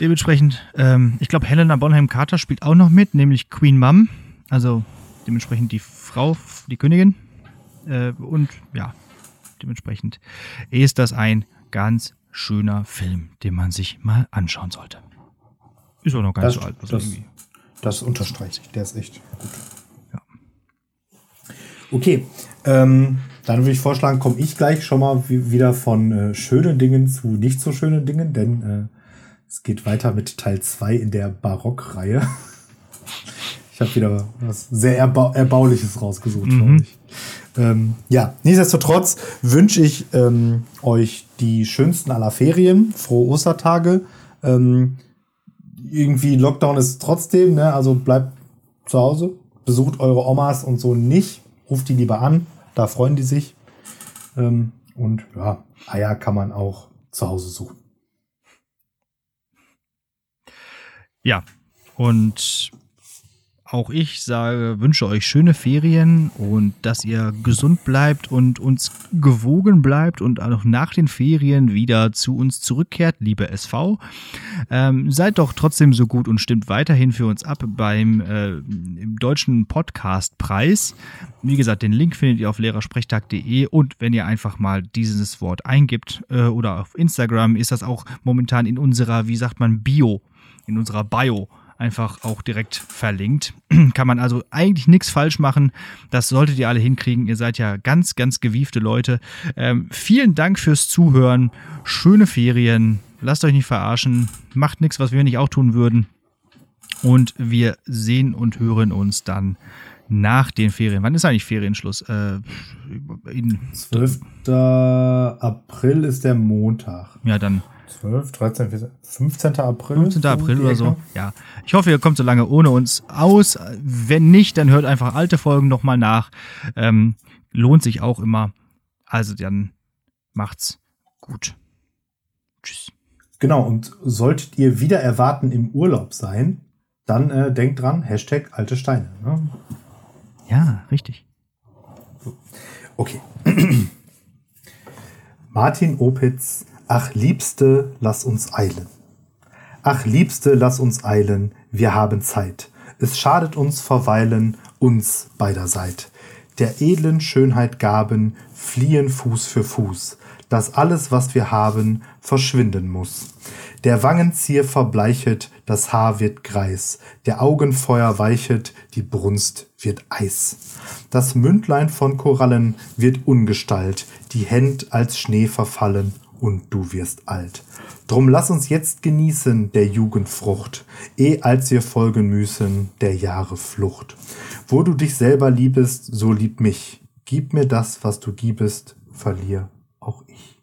Dementsprechend, ähm, ich glaube, Helena Bonham Carter spielt auch noch mit, nämlich Queen Mum, also dementsprechend die Frau, die Königin. Äh, und ja, dementsprechend ist das ein ganz schöner Film, den man sich mal anschauen sollte. Ist auch noch ganz das, so alt. Also das, das unterstreiche ich, der ist echt gut. Okay, ähm, dann würde ich vorschlagen, komme ich gleich schon mal wieder von äh, schönen Dingen zu nicht so schönen Dingen, denn äh, es geht weiter mit Teil 2 in der Barockreihe. ich habe wieder was sehr erbau Erbauliches rausgesucht, mhm. glaube ich. Ähm, ja, nichtsdestotrotz wünsche ich ähm, euch die schönsten aller Ferien, frohe Ostertage. Ähm, irgendwie Lockdown ist trotzdem, ne? also bleibt zu Hause, besucht eure Omas und so nicht, ruft die lieber an, da freuen die sich. Ähm, und ja, Eier kann man auch zu Hause suchen. Ja, und auch ich sage, wünsche euch schöne Ferien und dass ihr gesund bleibt und uns gewogen bleibt und auch nach den Ferien wieder zu uns zurückkehrt, liebe SV. Ähm, seid doch trotzdem so gut und stimmt weiterhin für uns ab beim äh, deutschen Podcastpreis. Wie gesagt, den Link findet ihr auf lehrersprechtag.de und wenn ihr einfach mal dieses Wort eingibt äh, oder auf Instagram ist das auch momentan in unserer, wie sagt man, Bio, in unserer Bio einfach auch direkt verlinkt. Kann man also eigentlich nichts falsch machen. Das solltet ihr alle hinkriegen. Ihr seid ja ganz, ganz gewiefte Leute. Ähm, vielen Dank fürs Zuhören. Schöne Ferien. Lasst euch nicht verarschen. Macht nichts, was wir nicht auch tun würden. Und wir sehen und hören uns dann nach den Ferien. Wann ist eigentlich Ferienschluss? Äh, in 12. April ist der Montag. Ja, dann 12, 13, 14, 15. April. 15. April oder so. Ja. Ich hoffe, ihr kommt so lange ohne uns aus. Wenn nicht, dann hört einfach alte Folgen nochmal nach. Ähm, lohnt sich auch immer. Also dann macht's gut. Tschüss. Genau, und solltet ihr wieder erwarten im Urlaub sein, dann äh, denkt dran, Hashtag alte Steine. Ne? Ja, richtig. Okay. Martin Opitz Ach Liebste, lass uns eilen. Ach Liebste, lass uns eilen, wir haben Zeit. Es schadet uns verweilen, uns beiderseit. Der edlen Schönheit Gaben fliehen Fuß für Fuß, dass alles, was wir haben, verschwinden muss. Der Wangenzier verbleichet, das Haar wird greis, der Augenfeuer weichet, die Brunst wird Eis. Das Mündlein von Korallen wird Ungestalt, die Händ als Schnee verfallen und du wirst alt. Drum lass uns jetzt genießen der Jugend Frucht, eh als wir folgen müssen der Jahre Flucht. Wo du dich selber liebest, so lieb mich. Gib mir das, was du gibest, verlier auch ich.